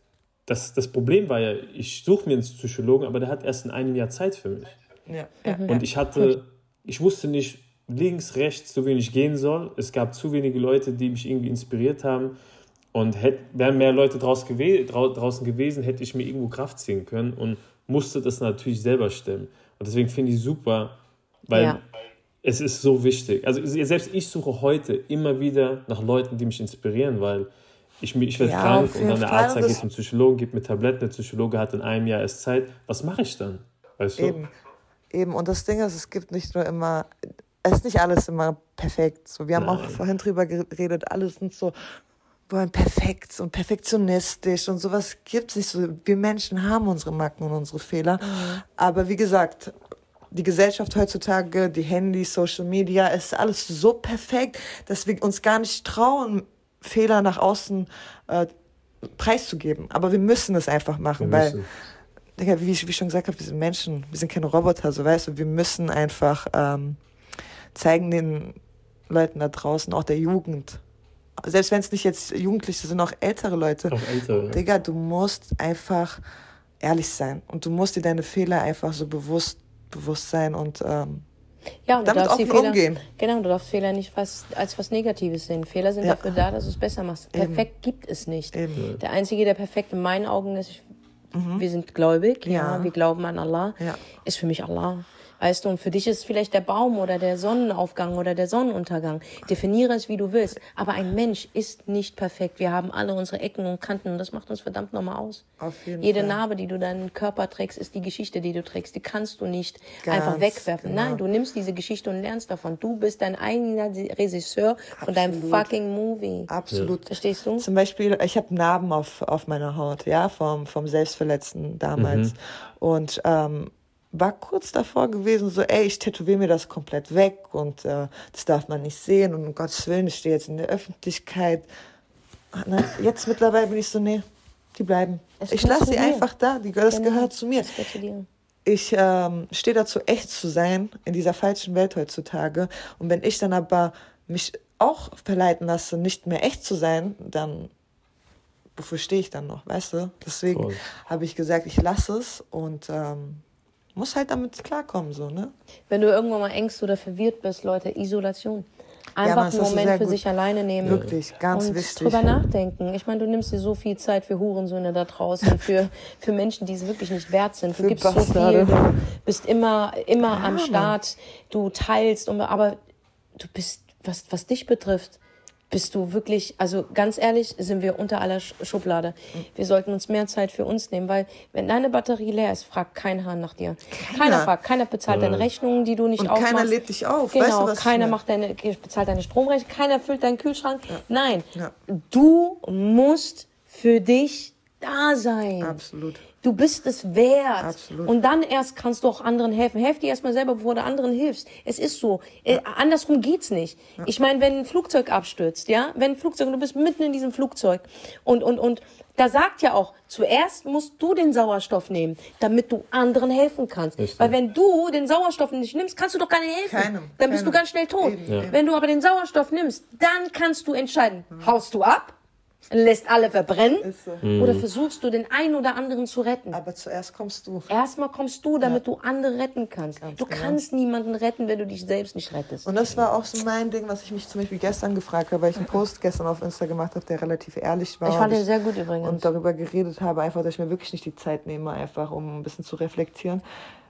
das, das Problem war ja, ich suche mir einen Psychologen, aber der hat erst in einem Jahr Zeit für mich. Ja. Mhm. Und ich hatte, ich wusste nicht links, rechts, so wenig gehen soll. Es gab zu wenige Leute, die mich irgendwie inspiriert haben. Und hätt, wären mehr Leute draus draußen gewesen, hätte ich mir irgendwo Kraft ziehen können und musste das natürlich selber stemmen. Und deswegen finde ich super, weil ja. es ist so wichtig. Also selbst ich suche heute immer wieder nach Leuten, die mich inspirieren, weil ich, ich werde ja, krank und dann der Arzt sagt, geht zum Psychologen, gibt mir Tabletten, der Psychologe hat in einem Jahr erst Zeit. Was mache ich dann? Weißt du? Eben. Eben. Und das Ding ist, es gibt nicht nur immer, es ist nicht alles immer perfekt. So, wir haben Nein. auch vorhin drüber geredet, alles sind so wollen perfekt und perfektionistisch und sowas gibt es nicht so. Wir Menschen haben unsere Macken und unsere Fehler. Mhm. Aber wie gesagt, die Gesellschaft heutzutage, die Handys, Social Media, ist alles so perfekt, dass wir uns gar nicht trauen, Fehler nach außen äh, preiszugeben. Aber wir müssen es einfach machen, weil, Digga, wie, wie ich schon gesagt habe, wir sind Menschen, wir sind keine Roboter, so weißt du, wir müssen einfach ähm, zeigen den Leuten da draußen, auch der Jugend, selbst wenn es nicht jetzt Jugendliche sind, auch ältere Leute. Auch ältere. Digga, du musst einfach ehrlich sein und du musst dir deine Fehler einfach so bewusst, bewusst sein und ähm, ja, und damit offen Fehler, umgehen. Genau, du darfst Fehler nicht was, als was Negatives sehen. Fehler sind ja. dafür da, dass du es besser machst. Perfekt Eben. gibt es nicht. Eben. Der Einzige, der perfekt in meinen Augen ist, mhm. wir sind gläubig, ja. ja. wir glauben an Allah, ja. ist für mich Allah. Weißt du, und für dich ist vielleicht der Baum oder der Sonnenaufgang oder der Sonnenuntergang. Definiere es, wie du willst. Aber ein Mensch ist nicht perfekt. Wir haben alle unsere Ecken und Kanten und das macht uns verdammt nochmal aus. Auf jeden Jede Fall. Narbe, die du deinen Körper trägst, ist die Geschichte, die du trägst. Die kannst du nicht Ganz einfach wegwerfen. Genau. Nein, du nimmst diese Geschichte und lernst davon. Du bist dein eigener Regisseur Absolut. von deinem fucking Movie. Absolut. Verstehst du? Zum Beispiel, ich habe Narben auf, auf meiner Haut, ja, vom, vom Selbstverletzten damals. Mhm. Und ähm, war kurz davor gewesen, so, ey, ich tätowiere mir das komplett weg und äh, das darf man nicht sehen und um Gottes Willen, ich stehe jetzt in der Öffentlichkeit. Na, jetzt mittlerweile bin ich so, nee, die bleiben. Es ich lasse sie einfach da, die, das genau. gehört zu mir. Ich ähm, stehe dazu, echt zu sein in dieser falschen Welt heutzutage. Und wenn ich dann aber mich auch verleiten lasse, nicht mehr echt zu sein, dann wofür stehe ich dann noch, weißt du? Deswegen habe ich gesagt, ich lasse es und ähm, muss halt damit klarkommen, so, ne? Wenn du irgendwann mal ängst oder verwirrt bist, Leute, Isolation. Einfach ja, einen Moment für gut. sich alleine nehmen. Wirklich, ganz und wichtig. drüber nachdenken. Ich meine, du nimmst dir so viel Zeit für Hurensöhne da draußen, für, für Menschen, die es wirklich nicht wert sind. Du für gibst Bastarde. so viel, du bist immer, immer ja, am Start, du teilst, aber du bist, was, was dich betrifft, bist du wirklich, also ganz ehrlich, sind wir unter aller Schublade. Wir sollten uns mehr Zeit für uns nehmen, weil wenn deine Batterie leer ist, fragt kein Hahn nach dir. Keiner, keiner fragt, keiner bezahlt ja. deine Rechnungen, die du nicht Und aufmachst. keiner lädt dich auf. Genau, weißt du, keiner macht deine, bezahlt deine Stromrechnung, keiner füllt deinen Kühlschrank. Ja. Nein, ja. du musst für dich da sein. Absolut. Du bist es wert. Absolut. Und dann erst kannst du auch anderen helfen. Helf dir erstmal selber, bevor du anderen hilfst. Es ist so. Äh, ja. Äh, andersrum geht's nicht. Ja. Ich meine, wenn ein Flugzeug abstürzt, ja, wenn ein Flugzeug, du bist mitten in diesem Flugzeug und, und, und da sagt ja auch, zuerst musst du den Sauerstoff nehmen, damit du anderen helfen kannst. Richtig. Weil wenn du den Sauerstoff nicht nimmst, kannst du doch gar nicht helfen. Keinem, dann bist keinem. du ganz schnell tot. Ja. Wenn du aber den Sauerstoff nimmst, dann kannst du entscheiden, mhm. haust du ab lässt alle verbrennen so. Mhm. oder versuchst du den einen oder anderen zu retten. Aber zuerst kommst du. Erstmal kommst du, damit ja. du andere retten kannst. Ganz du genau. kannst niemanden retten, wenn du dich selbst nicht rettest. Und das war auch so mein Ding, was ich mich zum Beispiel gestern gefragt habe, weil ich einen Post gestern auf Insta gemacht habe, der relativ ehrlich war. Ich fand den sehr gut übrigens. Und darüber geredet habe, einfach, dass ich mir wirklich nicht die Zeit nehme, einfach um ein bisschen zu reflektieren.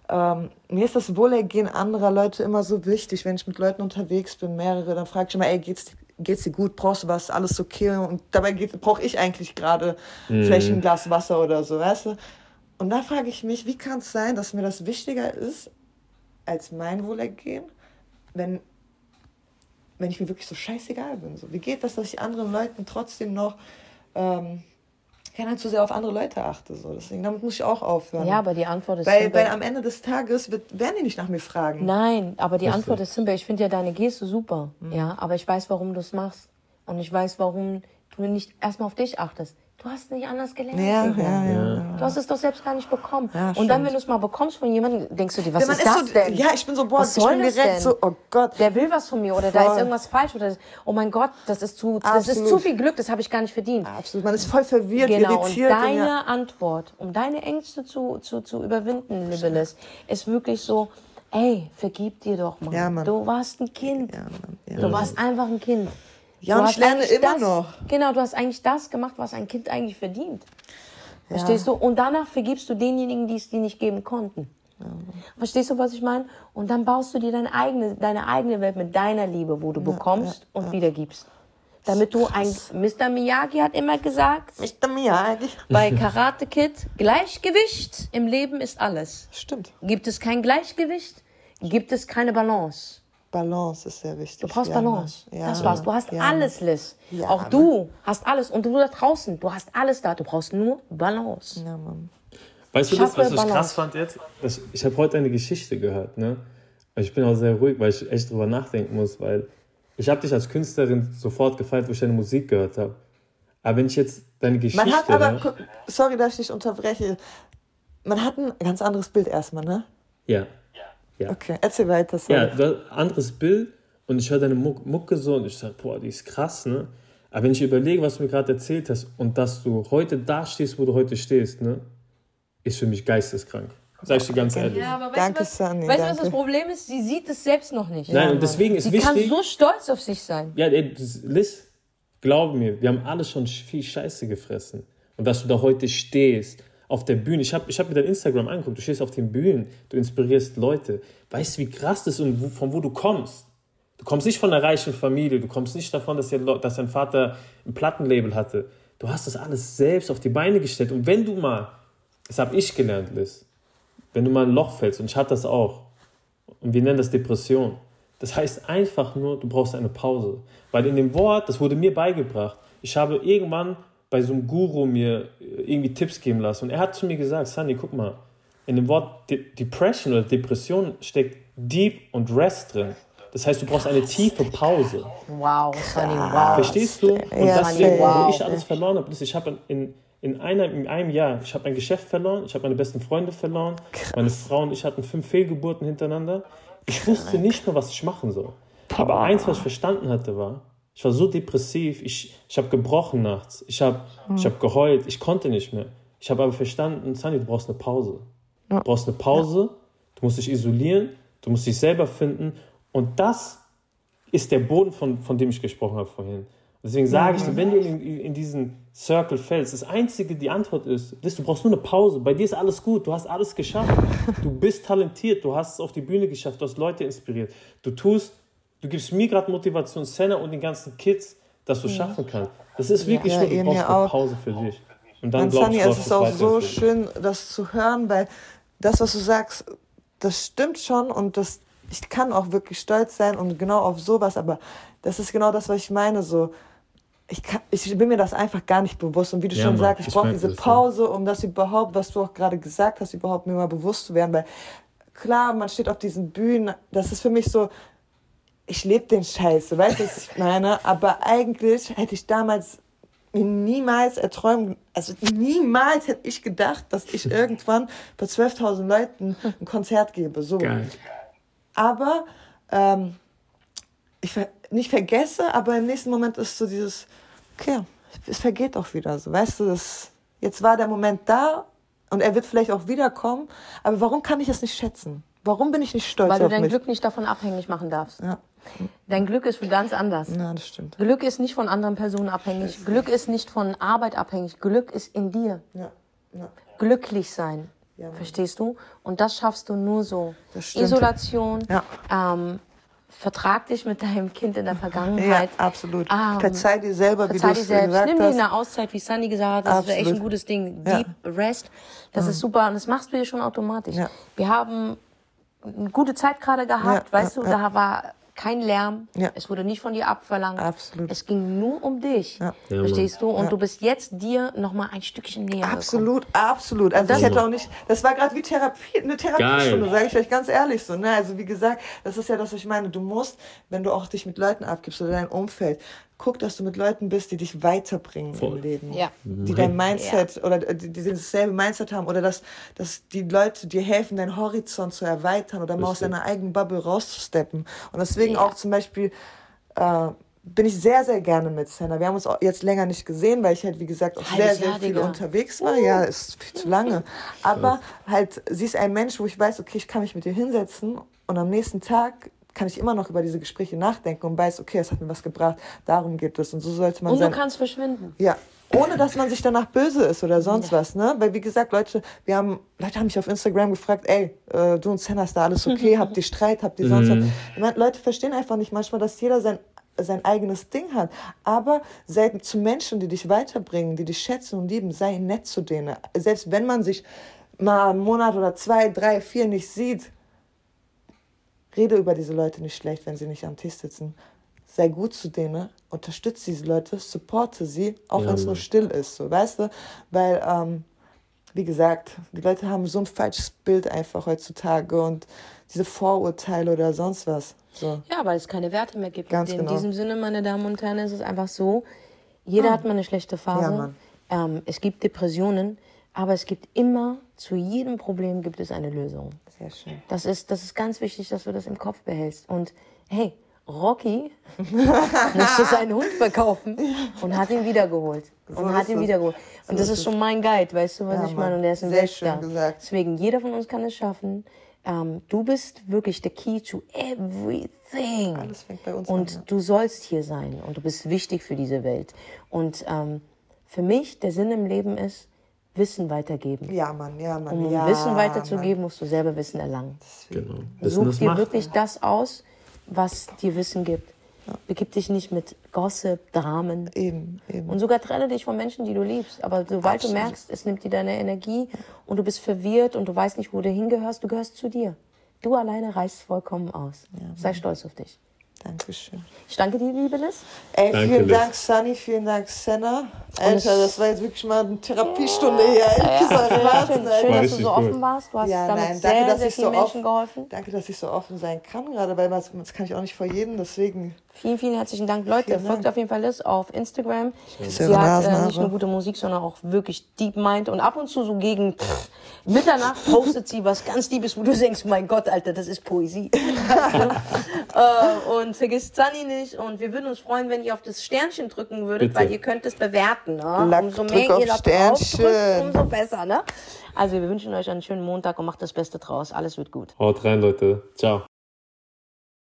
Ähm, mir ist das Wohlergehen anderer Leute immer so wichtig. Wenn ich mit Leuten unterwegs bin, mehrere, dann frage ich immer, ey, geht's geht's dir gut, brauchst du was, alles okay und dabei brauche ich eigentlich gerade mhm. vielleicht ein Glas Wasser oder so, weißt du? Und da frage ich mich, wie kann es sein, dass mir das wichtiger ist als mein Wohlergehen, wenn, wenn ich mir wirklich so scheißegal bin? So, wie geht das, dass ich anderen Leuten trotzdem noch ähm, gerne zu sehr auf andere Leute achte. So. Deswegen, damit muss ich auch aufhören. Ja, aber die Antwort ist weil, simpel. weil am Ende des Tages wird, werden die nicht nach mir fragen. Nein, aber die Richtig. Antwort ist simpel. Ich finde ja deine Geste super. Ja, aber ich weiß, warum du es machst. Und ich weiß, warum du nicht erstmal auf dich achtest. Du hast nicht anders gelernt. Ja, Digga. ja, ja. Du hast es doch selbst gar nicht bekommen. Ja, und dann, wenn du es mal bekommst von jemandem, denkst du dir, was Ja, ist ist das so, denn? ja, ich bin so, boah, Was ich soll bin direkt denn? so, oh Gott. Der will was von mir oder da Voll. ist irgendwas falsch oder oh mein Gott, das ist zu, das ist zu viel Glück, das habe ich gar nicht verdient. Absolut, man ist voll verwirrt, Genau, und irritiert. deine ja. Antwort, um deine Ängste zu, zu, zu überwinden, Libeles, ist wirklich so, ey, vergib dir doch, Mann. Ja, Mann. Du warst ein Kind. Ja, Mann, ja. Du warst einfach ein Kind. Ja, und ich lerne immer das, noch. Genau, du hast eigentlich das gemacht, was ein Kind eigentlich verdient. Verstehst du? Und danach vergibst du denjenigen, die es dir nicht geben konnten. Verstehst du, was ich meine? Und dann baust du dir deine eigene, deine eigene Welt mit deiner Liebe, wo du bekommst und wiedergibst. Damit du ein, Mr. Miyagi hat immer gesagt, Mr. Miyagi. bei Karate Kid, Gleichgewicht im Leben ist alles. Stimmt. Gibt es kein Gleichgewicht, gibt es keine Balance. Balance ist sehr wichtig. Du brauchst ja, Balance. Mann. Ja, das war's. Du hast ja, alles, Liz. Ja, Auch Mann. du hast alles. Und du da draußen, du hast alles da. Du brauchst nur Balance. Ja, Mann. Weißt du, das, was ich Balance. krass fand jetzt? Das, ich habe heute eine Geschichte gehört, ne? Ich bin auch sehr ruhig, weil ich echt drüber nachdenken muss, weil ich habe dich als Künstlerin sofort gefeiert, wo ich deine Musik gehört habe. Aber wenn ich jetzt deine Geschichte Man hat aber, guck, sorry, dass ich dich unterbreche. Man hat ein ganz anderes Bild erstmal, ne? ja, ja, Okay, erzähl weiter. Sorry. ja, ein anderes Bild und ich höre deine Muck, Mucke so und ich sage, boah, die ist krass, ne? Aber wenn ich überlege, was du mir gerade erzählt hast und dass du heute da stehst, wo du heute stehst, ne, ist für mich geisteskrank. Sag ich dir ganz ehrlich. aber weißt Danke, du, was, Sunny, weißt du, was das Problem ist? Sie sieht es selbst noch nicht. Nein, und deswegen ist Sie kann wichtig. so stolz auf sich sein. Ja, ey, das, Liz, glaub mir, wir haben alle schon viel Scheiße gefressen. Und dass du da heute stehst, auf der Bühne. Ich habe ich hab mir dein Instagram angeguckt, du stehst auf den Bühnen, du inspirierst Leute. Weißt du, wie krass das ist und wo, von wo du kommst? Du kommst nicht von einer reichen Familie, du kommst nicht davon, dass, ihr, dass dein Vater ein Plattenlabel hatte. Du hast das alles selbst auf die Beine gestellt. Und wenn du mal, das habe ich gelernt, Liz, wenn du mal in ein Loch fällst, und ich hatte das auch, und wir nennen das Depression. Das heißt einfach nur, du brauchst eine Pause. Weil in dem Wort, das wurde mir beigebracht, ich habe irgendwann bei so einem Guru mir irgendwie Tipps geben lassen. Und er hat zu mir gesagt, Sandy, guck mal, in dem Wort De Depression oder Depression steckt Deep und Rest drin. Das heißt, du brauchst eine tiefe Pause. Wow, Sunny, wow. Verstehst du? Und Ja, deswegen, wow. wo ich alles verloren habe, ist, ich habe in, in, einer, in einem Jahr, ich habe mein Geschäft verloren, ich habe meine besten Freunde verloren, meine Frau und ich hatten fünf Fehlgeburten hintereinander. Ich wusste nicht mehr, was ich machen soll. Aber eins, was ich verstanden hatte, war, ich war so depressiv, ich, ich habe gebrochen nachts, ich habe ich hab geheult, ich konnte nicht mehr. Ich habe aber verstanden, Sunny, du brauchst eine Pause. Du brauchst eine Pause, du musst dich isolieren, du musst dich selber finden. Und das ist der Boden, von, von dem ich gesprochen habe vorhin. Deswegen sage ich wenn du in, in diesen Circle fällst, das Einzige, die Antwort ist, Liz, du brauchst nur eine Pause. Bei dir ist alles gut, du hast alles geschafft. Du bist talentiert, du hast es auf die Bühne geschafft, du hast Leute inspiriert. Du tust, du gibst mir gerade Motivation, Senna und den ganzen Kids, dass du es schaffen kannst. Das ist wirklich Ja, nur, du brauchst eine. Pause für dich. Und dann glaube Sunny, ich, es ist auch so schön, das zu hören, weil das, was du sagst, das stimmt schon und das, ich kann auch wirklich stolz sein und genau auf sowas, aber das ist genau das, was ich meine, so, ich, kann, ich bin mir das einfach gar nicht bewusst und wie du Ja, schon Mann, sagst, ich brauche diese. Pause, um das überhaupt, was du auch gerade gesagt hast, überhaupt mir mal bewusst zu werden, weil klar, man steht auf diesen Bühnen, das ist für mich so, ich lebe den Scheiß, du weißt, was ich meine, aber eigentlich hätte ich damals mir niemals erträumen, also niemals hätte ich gedacht, dass ich irgendwann bei 12.000 Leuten ein Konzert gebe, so. Geil. Aber ähm, ich ver nicht vergesse, aber im nächsten Moment ist so dieses, okay, es vergeht auch wieder, so, weißt du, das, jetzt war der Moment da und er wird vielleicht auch wiederkommen, aber warum kann ich es nicht schätzen? Warum bin ich nicht stolz Weil du auf dein mich? Glück nicht davon abhängig machen darfst. Ja, Dein Glück ist ganz anders. ja, das stimmt. Glück ist nicht von anderen Personen abhängig. Glück ist nicht von Arbeit abhängig. Glück ist in dir. Ja, ja. Glücklich sein. Ja. Verstehst du? Und das schaffst du nur so. Das stimmt. Isolation. Ja. Ähm, vertrag dich mit deinem Kind in der Ja, Vergangenheit. absolut. Ähm, Verzeih dir selber, wie du Verzeih es gesagt Nimm dir hast. eine Auszeit, wie Sunny gesagt hat. Das wäre echt Absolut. ein gutes Ding. Ja. Deep Rest. Das ist super. Und das machst du dir schon automatisch. Ja. Wir haben eine gute Zeit gerade gehabt. Ja, weißt ja, du, ja. da war kein Lärm. Ja. Es wurde nicht von dir abverlangt. Absolut. Es ging nur um dich. Ja. Ja, Verstehst du? Und du bist jetzt dir noch mal ein Stückchen näher gekommen. Absolut, absolut. Also das- ich hätte auch nicht, das war gerade wie Therapie, eine Therapiestunde, sage ich euch ganz ehrlich so. Ne? Also wie gesagt, das ist ja das, was ich meine. Du musst, wenn du auch dich mit Leuten abgibst oder dein Umfeld, guck, dass du mit Leuten bist, die dich weiterbringen Voll. im Leben. Ja. Die dein Mindset oder die, die dasselbe Mindset haben oder dass, dass die Leute dir helfen, deinen Horizont zu erweitern oder mal aus deiner eigenen Bubble rauszusteppen. Und deswegen Ja. auch zum Beispiel äh, bin ich sehr, sehr gerne mit Senna. Wir haben uns auch jetzt länger nicht gesehen, weil ich halt, wie gesagt, auch sehr, sehr Jahr, viel Digga. unterwegs war. Ja, ist viel zu lange. Aber halt, sie ist ein Mensch, wo ich weiß, okay, ich kann mich mit ihr hinsetzen und am nächsten Tag kann ich immer noch über diese Gespräche nachdenken und weiß, okay, es hat mir was gebracht, darum geht es. Und so sollte man Und du kannst verschwinden. Ja, ohne dass man sich danach böse ist oder sonst was, ne? Weil wie gesagt, Leute, wir haben, Leute haben mich auf Instagram gefragt, ey, äh, du und Senna, ist da alles okay? Habt ihr Streit? Habt ihr sonst was? Ich meine, Leute verstehen einfach nicht manchmal, dass jeder sein sein eigenes Ding hat. Aber sei zu Menschen, die dich weiterbringen, die dich schätzen und lieben, sei nett zu denen. Selbst wenn man sich mal einen Monat oder zwei, drei, vier nicht sieht, rede über diese Leute nicht schlecht, wenn sie nicht am Tisch sitzen. Sei gut zu denen, unterstütze diese Leute, supporte sie, auch Ja, wenn es nur still ist, so, weißt du? Weil, ähm, wie gesagt, die Leute haben so ein falsches Bild einfach heutzutage und diese Vorurteile oder sonst was. So. Ja, weil es keine Werte mehr gibt. Ganz in genau. Hm. diesem Sinne, meine Damen und Herren, ist es einfach so, jeder hat mal eine schlechte Ja, Phase. Mann. ähm, es gibt Depressionen, aber es gibt immer, zu jedem Problem gibt es eine Lösung. Sehr schön. Das ist, das ist ganz wichtig, dass du das im Kopf behältst. Und hey, Rocky musste seinen Hund verkaufen und hat ihn wiedergeholt. Und So hat ist ihn wiedergeholt. Und das ist ist schon mein Guide, weißt du, was Ja, ich meine? Und er ist ein Sehr Weltstar. schön gesagt. Deswegen, jeder von uns kann es schaffen. Ähm, du bist wirklich the key to everything. Alles fängt bei uns und an, ja. du sollst hier sein und du bist wichtig für diese Welt. Und ähm, für mich, der Sinn im Leben ist, Wissen weitergeben. Ja, Mann, ja, Mann. Um ja, Wissen Mann. weiterzugeben, musst du selber Wissen erlangen. Genau. Such das dir macht. wirklich das aus, was dir Wissen gibt. Begib dich nicht mit Gossip, Dramen. Eben, eben. Und sogar trenne dich von Menschen, die du liebst. Aber sobald Absolut. du merkst, es nimmt dir deine Energie und du bist verwirrt und du weißt nicht, wo du hingehörst, du gehörst zu dir. Du alleine reichst vollkommen aus. Sei stolz auf dich. Dankeschön. Ich danke dir, liebe Liz. Ey, Danke, vielen Liz. Dank, Sunny, vielen Dank, Senna. Alter, das war jetzt wirklich mal eine Therapiestunde hier. Ich küsse eure Herzen, Schön, schön dass du so gut. offen warst. Du hast Ja, damit nein, sehr, danke, dass sehr ich vielen so Menschen offen, geholfen. danke, dass ich so offen sein kann gerade, weil das kann ich auch nicht vor jedem, deswegen. Vielen, vielen herzlichen Dank. Leute, Vielen Dank. folgt auf jeden Fall Liz auf Instagram. Küsse Sie hat äh, nicht nur gute Musik, sondern auch wirklich Deep Mind. Und ab und zu so gegen pff, Mitternacht postet sie was ganz Deepes, wo du denkst, mein Gott, Alter, das ist Poesie. äh, und vergisst Sunny nicht. Und wir würden uns freuen, wenn ihr auf das Sternchen drücken würdet, Bitte. weil ihr könnt es bewerten. Ne? Lack, umso mehr ihr da drauf drückt, umso besser. Ne? Also wir wünschen euch einen schönen Montag und macht das Beste draus. Alles wird gut. Haut rein, Leute. Ciao.